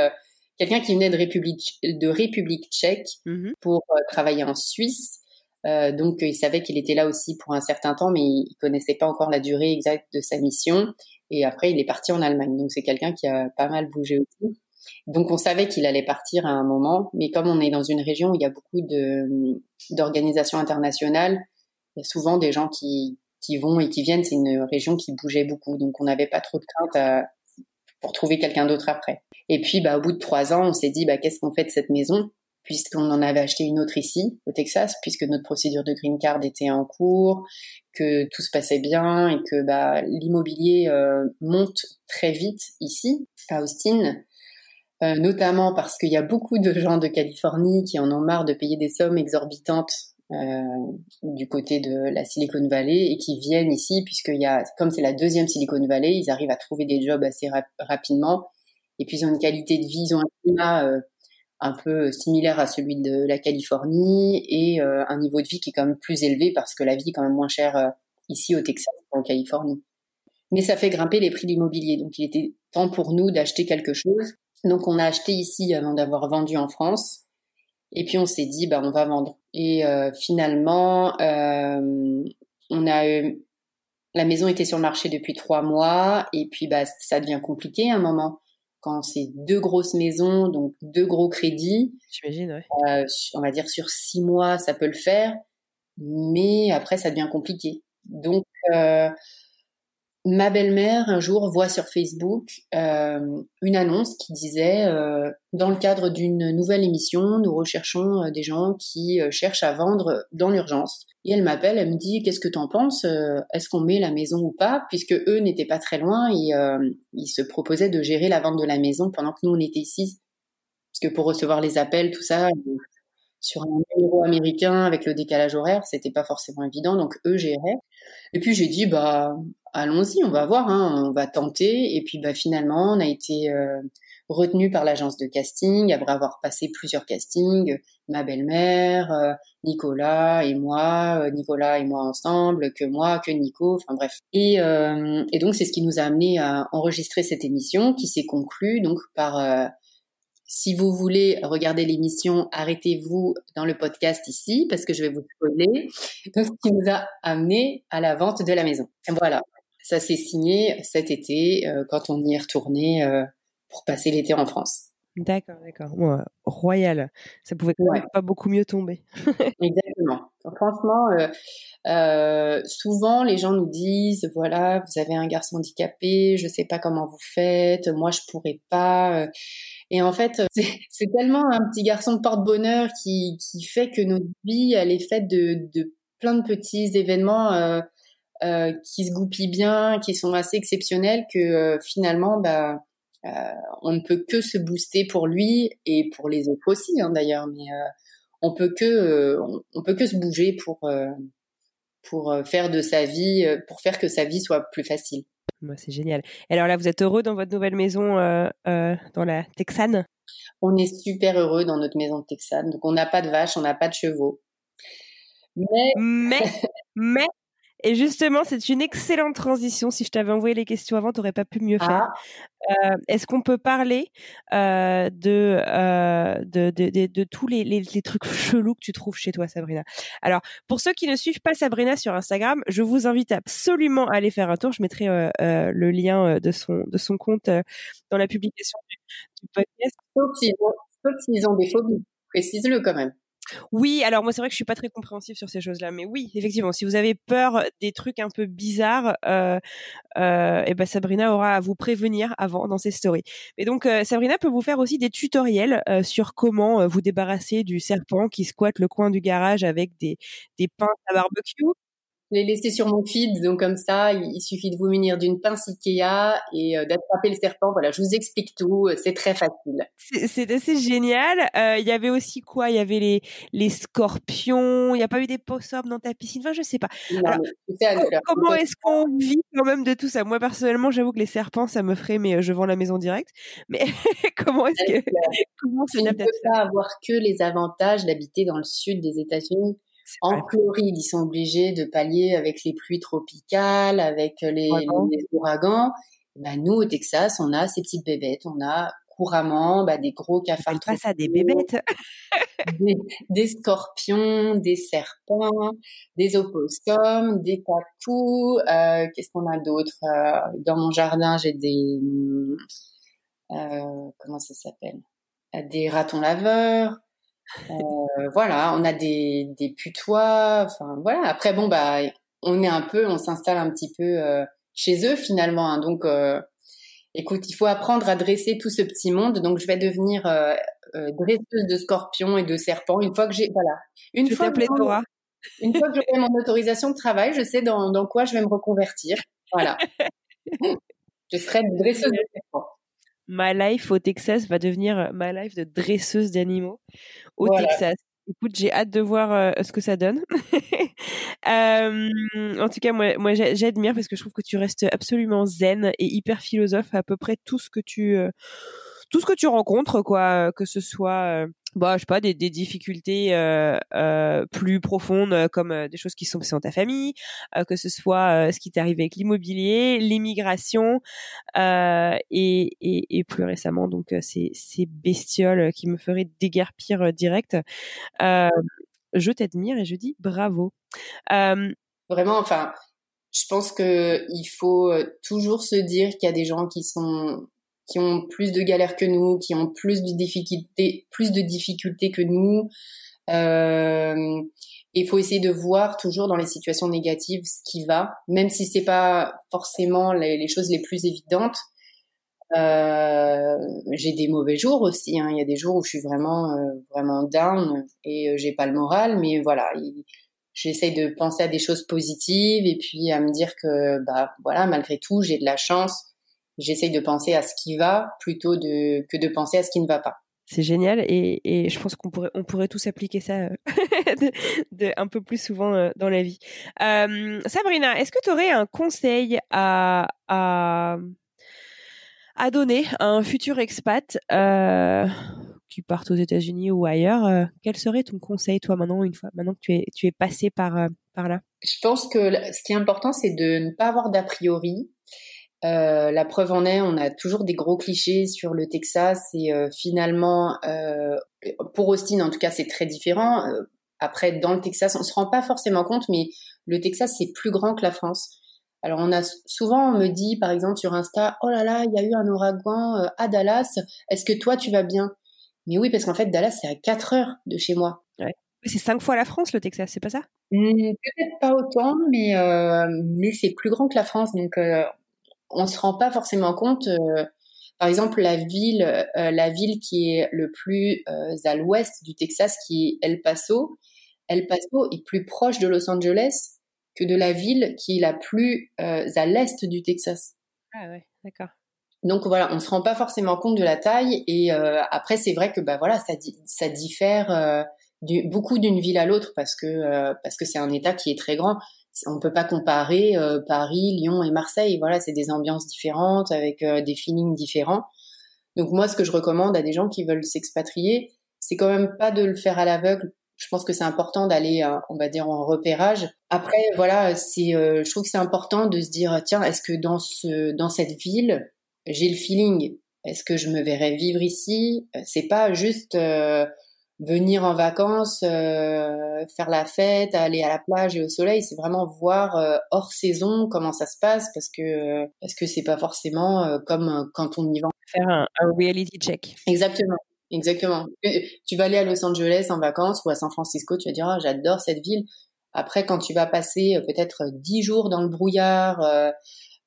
quelqu'un qui venait de République de République tchèque mmh pour travailler en Suisse. donc il savait qu'il était là aussi pour un certain temps, mais il connaissait pas encore la durée exacte de sa mission. Et après, il est parti en Allemagne. Donc, c'est quelqu'un qui a pas mal bougé aussi. Donc, on savait qu'il allait partir à un moment. Mais comme on est dans une région où il y a beaucoup de, d'organisations internationales, il y a souvent des gens qui, qui vont et qui viennent. C'est une région qui bougeait beaucoup. Donc, on n'avait pas trop de crainte pour trouver quelqu'un d'autre après. Et puis, bah, au bout de trois ans, on s'est dit, bah, qu'est-ce qu'on fait de cette maison? Puisqu'on en avait acheté une autre ici, au Texas, puisque notre procédure de green card était en cours, que tout se passait bien et que bah, l'immobilier euh, monte très vite ici, à Austin, euh, notamment parce qu'il y a beaucoup de gens de Californie qui en ont marre de payer des sommes exorbitantes euh, du côté de la Silicon Valley et qui viennent ici, puisque y a, comme c'est la deuxième Silicon Valley, ils arrivent à trouver des jobs assez rapidement. Et puis ils ont une qualité de vie, ils ont un climat un peu similaire à celui de la Californie et euh, un niveau de vie qui est quand même plus élevé parce que la vie est quand même moins chère euh, ici au Texas qu'en Californie. Mais ça fait grimper les prix de l'immobilier, donc il était temps pour nous d'acheter quelque chose. Donc on a acheté ici avant d'avoir vendu en France, et puis on s'est dit bah on va vendre. Et euh, finalement, on a la maison était sur le marché depuis trois mois, et puis bah ça devient compliqué à un moment quand c'est deux grosses maisons, donc deux gros crédits. J'imagine, ouais. Euh, on va dire sur six mois, ça peut le faire, mais après, ça devient compliqué. Donc, euh, ma belle-mère, un jour, voit sur Facebook euh, une annonce qui disait Dans le cadre d'une nouvelle émission, nous recherchons des gens qui cherchent à vendre dans l'urgence. Et elle m'appelle, elle me dit qu'est-ce que t'en penses euh, Est-ce qu'on met la maison ou pas? Puisque eux n'étaient pas très loin et euh, ils se proposaient de gérer la vente de la maison pendant que nous on était ici. Parce que pour recevoir les appels, tout ça, sur un numéro américain avec le décalage horaire, c'était pas forcément évident. Donc eux géraient. Et puis j'ai dit bah allons-y, on va voir, hein, on va tenter. Et puis bah finalement on a été euh, retenu par l'agence de casting après avoir passé plusieurs castings, ma belle-mère, euh, Nicolas et moi, euh, Nicolas et moi ensemble, que moi, que Nico, enfin bref. Et, euh, et donc c'est ce qui nous a amené à enregistrer cette émission qui s'est conclue donc par si vous voulez regarder l'émission, arrêtez-vous dans le podcast ici parce que je vais vous spoiler. Ce qui nous a amené à la vente de la maison. Voilà, ça s'est signé cet été quand on y est retourné pour passer l'été en France. D'accord, d'accord. royal. Ça pouvait quand même pas beaucoup mieux tomber. Exactement. Franchement, euh, euh, souvent les gens nous disent voilà, vous avez un garçon handicapé, je sais pas comment vous faites, moi je pourrais pas. Euh. Et en fait, c'est tellement un petit garçon porte-bonheur qui, qui fait que notre vie, elle est faite de, de plein de petits événements euh, euh, qui se goupillent bien, qui sont assez exceptionnels, que finalement, bah, euh, on ne peut que se booster pour lui et pour les autres aussi hein, d'ailleurs, mais euh, on peut que euh, on, peut que se bouger pour pour faire de sa vie, pour faire que sa vie soit plus facile. C'est génial. alors là, vous êtes heureux dans votre nouvelle maison dans la Texane? On est super heureux dans notre maison de Texane. Donc on n'a pas de vaches, on n'a pas de chevaux. Mais mais mais Et justement, c'est une excellente transition. Si je t'avais envoyé les questions avant, tu n'aurais pas pu mieux faire. Ah. Euh, est-ce qu'on peut parler euh, de, euh, de, de, de, de, tous les, les, les, trucs chelous que tu trouves chez toi, Sabrina? Alors, pour ceux qui ne suivent pas Sabrina sur Instagram, je vous invite absolument à aller faire un tour. Je mettrai le lien de son, de son compte dans la publication du, du podcast. Sauf s'ils ont, ont des phobies. Précise-le quand même. Oui, alors moi c'est vrai que je suis pas très compréhensive sur ces choses-là, mais oui, effectivement, si vous avez peur des trucs un peu bizarres, euh, euh, et ben Sabrina aura à vous prévenir avant dans ses stories. Et donc euh, Sabrina peut vous faire aussi des tutoriels sur comment vous débarrasser du serpent qui squatte le coin du garage avec des des pinces à barbecue je l'ai laissé sur mon feed, donc comme ça, il suffit de vous munir d'une pince Ikea et euh, d'attraper le serpent. Voilà, je vous explique tout, euh, c'est très facile. C'est assez génial. Euh, il y avait aussi quoi? Il y avait les, les scorpions. Il n'y a pas eu des possums dans ta piscine? Enfin, je sais pas. Alors, comment est-ce qu'on vit quand même de tout ça? Moi, personnellement, j'avoue que les serpents, ça me ferait, mais je vends la maison directe. Mais comment est-ce que comment on ne peut pas avoir que les avantages d'habiter dans le sud des États-Unis en Floride, ils sont obligés de pallier avec les pluies tropicales, avec les, ouragans. Ben, nous, au Texas, on a ces petites bébêtes. On a couramment bah, des gros cafards. Pas ça, des bébêtes. des, scorpions, des serpents, des opossums, des tatous. Euh, Qu'est-ce qu'on a d'autre? Euh, Dans mon jardin, j'ai des... Euh, comment ça s'appelle? Des ratons laveurs. Euh, voilà, on a des, des putois. Enfin voilà. Après bon bah on est un peu, on s'installe un petit peu euh, chez eux finalement. Hein. donc euh, écoute, il faut apprendre à dresser tout ce petit monde. Donc je vais devenir dresseuse de scorpions et de serpents une fois que j'ai voilà. Une fois que une fois que j'aurai mon autorisation de travail, je sais dans, dans quoi je vais me reconvertir. Voilà. je serai dresseuse de serpents. My life au Texas va devenir my life de dresseuse d'animaux au Texas. Écoute, j'ai hâte de voir euh, ce que ça donne. euh, en tout cas, moi, moi j'admire parce que je trouve que tu restes absolument zen et hyper philosophe à peu près tout ce que tu euh, tout ce que tu rencontres, quoi, que ce soit euh, bah, je sais pas, des, des difficultés euh, euh, plus profondes euh, comme euh, des choses qui sont passées dans ta famille, euh, que ce soit ce qui t'est arrivé avec l'immobilier, l'immigration et, et, et, plus récemment donc ces, ces bestioles qui me feraient déguerpir direct. je t'admire et je dis bravo. Vraiment, enfin, je pense que il faut toujours se dire qu'il y a des gens qui sont qui ont plus de galères que nous, qui ont plus de difficultés, plus de difficultés que nous. Euh, il faut essayer de voir toujours dans les situations négatives ce qui va, même si c'est pas forcément les, choses les plus évidentes. Euh, j'ai des mauvais jours aussi. Hein. Il y a des jours où je suis vraiment euh, vraiment down et euh, j'ai pas le moral, mais voilà. J'essaye de penser à des choses positives et puis à me dire que bah voilà malgré tout j'ai de la chance j'essaye de penser à ce qui va plutôt de, que de penser à ce qui ne va pas. C'est génial et, et, je pense qu'on pourrait on pourrait tous appliquer ça euh, de, de, un peu plus souvent euh, dans la vie. Euh, Sabrina, est-ce que tu aurais un conseil à, à, à donner à un futur expat qui parte aux États-Unis ou ailleurs Quel serait ton conseil toi maintenant une fois maintenant que tu es tu es passé par par là? Je pense que ce qui est important c'est de ne pas avoir d'a priori euh, la preuve en est, on a toujours des gros clichés sur le Texas et euh, finalement, euh, pour Austin en tout cas, c'est très différent. après, dans le Texas, on se rend pas forcément compte, mais le Texas c'est plus grand que la France. Alors on a souvent on me dit par exemple sur Insta, oh là là, il y a eu un ouragan à Dallas. Est-ce que toi tu vas bien? Mais oui, parce qu'en fait Dallas c'est à 4 heures de chez moi. Ouais. C'est cinq fois la France le Texas, c'est pas ça? Mmh, Peut-être pas autant, mais mais c'est plus grand que la France, donc on se rend pas forcément compte. Euh, par exemple, la ville, euh, la ville qui est le plus euh, à l'ouest du Texas, qui est El Paso, El Paso est plus proche de Los Angeles que de la ville qui est la plus à l'est du Texas. Ah ouais, d'accord. Donc voilà, on se rend pas forcément compte de la taille et après c'est vrai que bah voilà ça ça diffère beaucoup d'une ville à l'autre parce que parce que c'est un État qui est très grand on peut pas comparer euh, Paris, Lyon et Marseille. Voilà, c'est des ambiances différentes avec euh, des feelings différents. Donc moi, ce que je recommande à des gens qui veulent s'expatrier, c'est quand même pas de le faire à l'aveugle. je pense que c'est important d'aller, on va dire, en repérage. Après, voilà, c'est, je trouve que c'est important de se dire, tiens, est-ce que dans ce, dans cette ville, j'ai le feeling? Est-ce que je me verrais vivre ici? C'est pas juste venir en vacances, euh, faire la fête, aller à la plage et au soleil, c'est vraiment voir euh, hors saison comment ça se passe parce que parce que c'est pas forcément euh, comme quand on y va. Faire un, reality check. Exactement. Exactement. Tu vas aller à Los Angeles en vacances ou à San Francisco, tu vas dire ah, j'adore cette ville. Après, quand tu vas passer peut-être dix jours dans le brouillard, euh,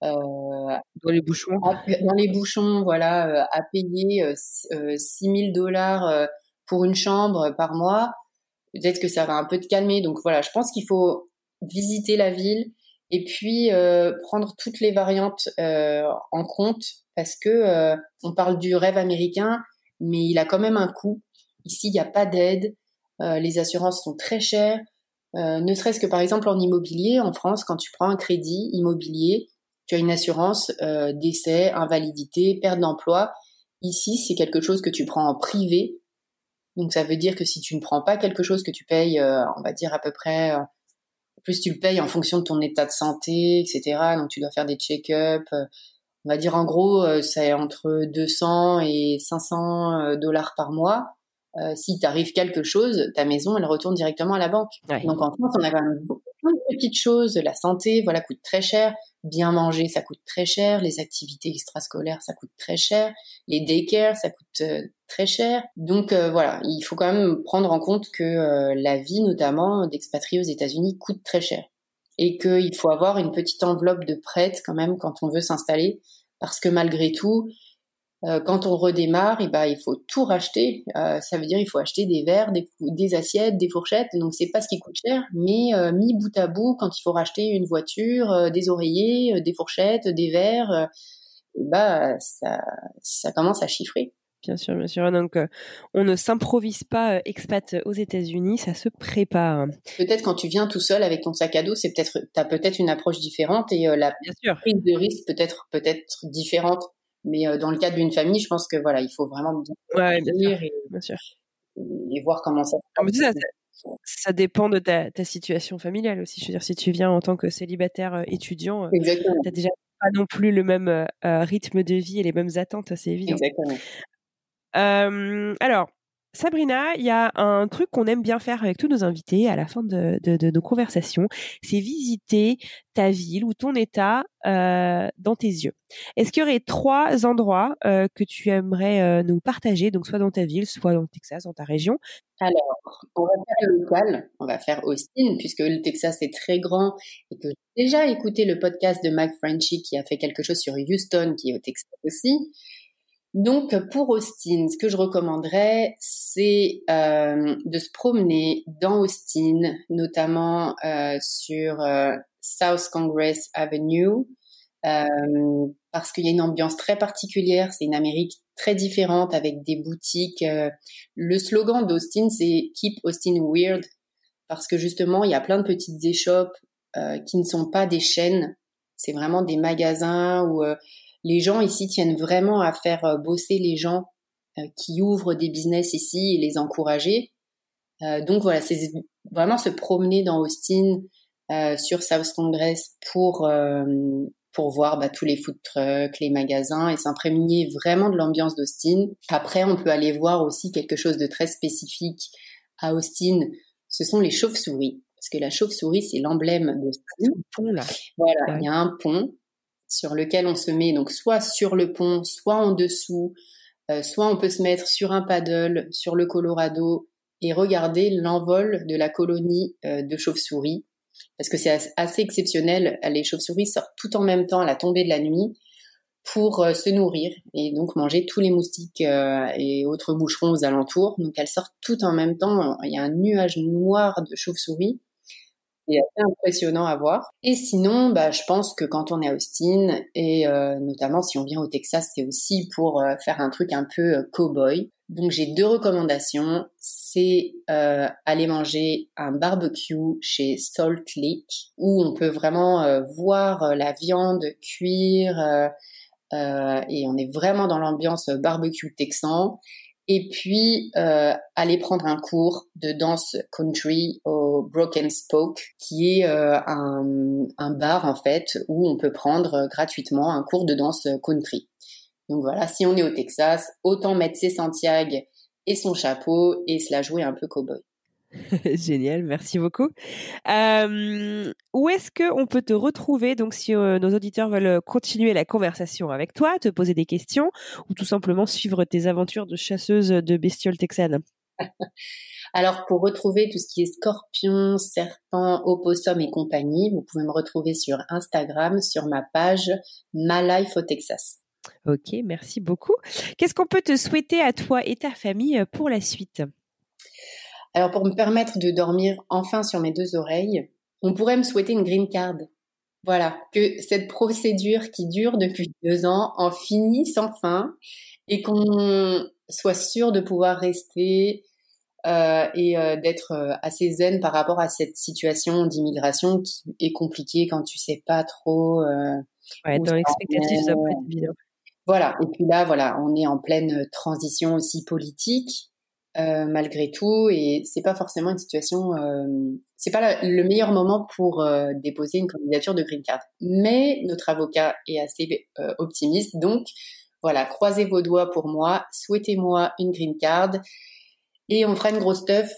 dans les bouchons, dans les bouchons, voilà, à payer 6000 dollars pour une chambre par mois, peut-être que ça va un peu te calmer. Donc voilà, je pense qu'il faut visiter la ville et puis euh, prendre toutes les variantes euh, en compte parce que euh, on parle du rêve américain, mais il a quand même un coût. Ici, il n'y a pas d'aide, les assurances sont très chères. ne serait-ce que par exemple en immobilier, en France, quand tu prends un crédit immobilier, tu as une assurance décès, invalidité, perte d'emploi. Ici, c'est quelque chose que tu prends en privé donc ça veut dire que si tu ne prends pas quelque chose que tu payes, euh, on va dire à peu près, euh, plus tu le payes en fonction de ton état de santé, etc. Donc tu dois faire des check-up. Euh, on va dire en gros, c'est entre 200 et 500 dollars par mois. Si t'arrive quelque chose, ta maison, elle retourne directement à la banque. Donc en France, on a quand même beaucoup de petites choses. La santé, voilà, coûte très cher bien manger, ça coûte très cher. Les activités extrascolaires, ça coûte très cher. Les daycare, ça coûte euh, très cher. Donc euh, voilà, il faut quand même prendre en compte que euh, la vie, notamment d'expatriés aux États-Unis, coûte très cher et qu'il faut avoir une petite enveloppe de prête quand même quand on veut s'installer, parce que malgré tout, euh, quand on redémarre, et eh ben, il faut tout racheter. Euh, ça veut dire il faut acheter des verres, des, des assiettes, des fourchettes. Donc c'est pas ce qui coûte cher, mais euh, mis bout à bout, quand il faut racheter une voiture, des oreillers, des fourchettes, des verres, bah ça, ça commence à chiffrer. Bien sûr, bien sûr. Donc, on ne s'improvise pas expat aux États-Unis, ça se prépare. Peut-être quand tu viens tout seul avec ton sac à dos, c'est peut-être, t'as peut-être une approche différente et la prise de risque peut-être peut-être différente mais euh, dans le cadre d'une famille, je pense que voilà, il faut vraiment bien, ouais, bien, sûr, Et, voir comment ça. se passe. ça, dépend de ta, ta, situation familiale aussi. Je veux dire, si tu viens en tant que célibataire euh, étudiant, euh, tu n'as déjà pas non plus le même rythme de vie et les mêmes attentes, c'est évident. Exactement. alors, Sabrina, il y a un truc qu'on aime bien faire avec tous nos invités à la fin de, nos conversations, c'est visiter ta ville ou ton état euh, dans tes yeux. Est-ce qu'il y aurait trois endroits euh, que tu aimerais euh, nous partager, donc soit dans ta ville, soit dans le Texas, dans ta région? Alors, on va faire local, on va faire Austin, puisque le Texas est très grand et que j'ai déjà écouté le podcast de Mike Frenchy qui a fait quelque chose sur Houston, qui est au Texas aussi. Donc pour Austin, ce que je recommanderais, c'est euh, de se promener dans Austin, notamment euh, sur euh, South Congress Avenue, parce qu'il y a une ambiance très particulière. C'est une Amérique très différente avec des boutiques. le slogan d'Austin, c'est Keep Austin Weird, parce que justement, il y a plein de petites échoppes qui ne sont pas des chaînes. C'est vraiment des magasins où les gens ici tiennent vraiment à faire euh, bosser les gens euh, qui ouvrent des business ici et les encourager. Euh, donc voilà, c'est vraiment se promener dans Austin sur South Congress pour pour voir bah, tous les food trucks, les magasins et s'imprégner vraiment de l'ambiance d'Austin. Après, on peut aller voir aussi quelque chose de très spécifique à Austin. Ce sont les chauves-souris parce que la chauve-souris c'est l'emblème d'Austin. Voilà, il y a un pont sur lequel on se met donc soit sur le pont, soit en dessous, euh, soit on peut se mettre sur un paddle sur le Colorado et regarder l'envol de la colonie euh, de chauves-souris parce que c'est assez exceptionnel. Les chauves-souris sortent tout en même temps à la tombée de la nuit pour euh, se nourrir et donc manger tous les moustiques et autres boucherons aux alentours. Donc elles sortent tout en même temps. Il y a un nuage noir de chauves-souris c'est assez impressionnant à voir. Et sinon, bah, je pense que quand on est à Austin, et euh, notamment si on vient au Texas, c'est aussi pour euh, faire un truc un peu euh, cow-boy. Donc j'ai deux recommandations. C'est aller manger un barbecue chez Salt Lake, où on peut vraiment voir la viande cuire, et on est vraiment dans l'ambiance barbecue texan. Et puis euh, aller prendre un cours de danse country au Broken Spoke, qui est euh, un, un, bar en fait où on peut prendre gratuitement un cours de danse country. Donc voilà, si on est au Texas, autant mettre ses Santiago et son chapeau et se la jouer un peu cowboy. Génial, merci beaucoup. Euh, où est-ce qu'on peut te retrouver donc si euh, nos auditeurs veulent continuer la conversation avec toi, te poser des questions ou tout simplement suivre tes aventures de chasseuse de bestioles texanes? Alors pour retrouver tout ce qui est scorpion, serpent, opossum et compagnie, vous pouvez me retrouver sur Instagram sur ma page My Life au Texas. Ok, merci beaucoup. Qu'est-ce qu'on peut te souhaiter à toi et ta famille pour la suite? Alors pour me permettre de dormir enfin sur mes deux oreilles, on pourrait me souhaiter une green card. Voilà, que cette procédure qui dure depuis deux ans en finit sans fin et qu'on soit sûr de pouvoir rester euh, et euh, d'être euh, assez zen par rapport à cette situation d'immigration qui est compliquée quand tu sais pas trop. ouais, dans l'expectative, ça peut être. Voilà, et puis là, voilà, on est en pleine transition aussi politique. Euh, malgré tout et c'est pas forcément une situation euh, c'est pas le meilleur moment pour euh, déposer une candidature de green card. Mais notre avocat est assez optimiste donc voilà croisez vos doigts pour moi souhaitez-moi une green card et on fera une grosse stuff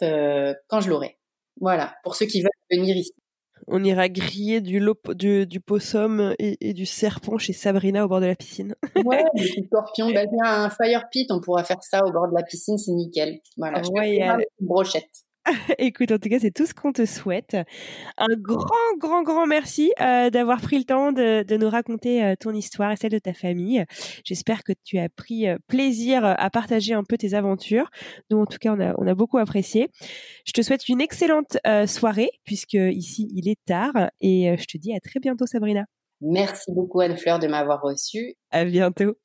quand je l'aurai. Voilà pour ceux qui veulent venir ici on ira griller du, du, du possum et, du serpent chez Sabrina au bord de la piscine. ouais, du scorpion. Bah, un fire pit, on pourra faire ça au bord de la piscine, c'est nickel. Voilà, une brochette. Écoute, en tout cas, c'est tout ce qu'on te souhaite. Un grand, grand, grand merci euh, d'avoir pris le temps de, nous raconter euh, ton histoire et celle de ta famille. J'espère que tu as pris euh, plaisir à partager un peu tes aventures. Nous, en tout cas, on a, on a beaucoup apprécié. Je te souhaite une excellente soirée puisque ici, il est tard et je te dis à très bientôt, Sabrina. Merci beaucoup, Anne-Fleur, de m'avoir reçue. À bientôt.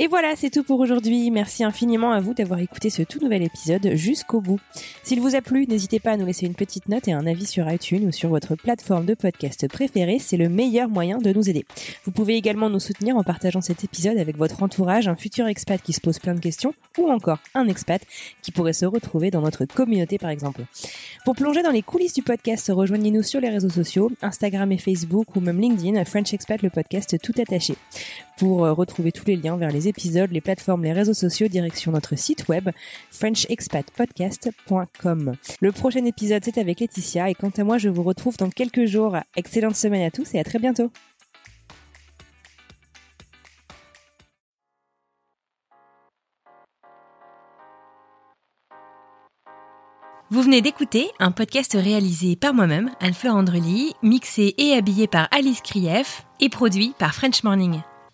Et voilà, c'est tout pour aujourd'hui. Merci infiniment à vous d'avoir écouté ce tout nouvel épisode jusqu'au bout. S'il vous a plu, n'hésitez pas à nous laisser une petite note et un avis sur iTunes ou sur votre plateforme de podcast préférée. C'est le meilleur moyen de nous aider. Vous pouvez également nous soutenir en partageant cet épisode avec votre entourage, un futur expat qui se pose plein de questions ou encore un expat qui pourrait se retrouver dans notre communauté par exemple. Pour plonger dans les coulisses du podcast, rejoignez-nous sur les réseaux sociaux, Instagram et Facebook ou même LinkedIn, French Expat le podcast tout attaché. Pour euh, retrouver tous les liens vers les les plateformes, les réseaux sociaux, direction notre site web frenchexpatpodcast.com. Le prochain épisode, c'est avec Laetitia et quant à moi, je vous retrouve dans quelques jours. Excellente semaine à tous et à très bientôt. Vous venez d'écouter un podcast réalisé par moi-même, Anne-Fleur Andrely, mixé et habillé par Alice Krief et produit par French Morning.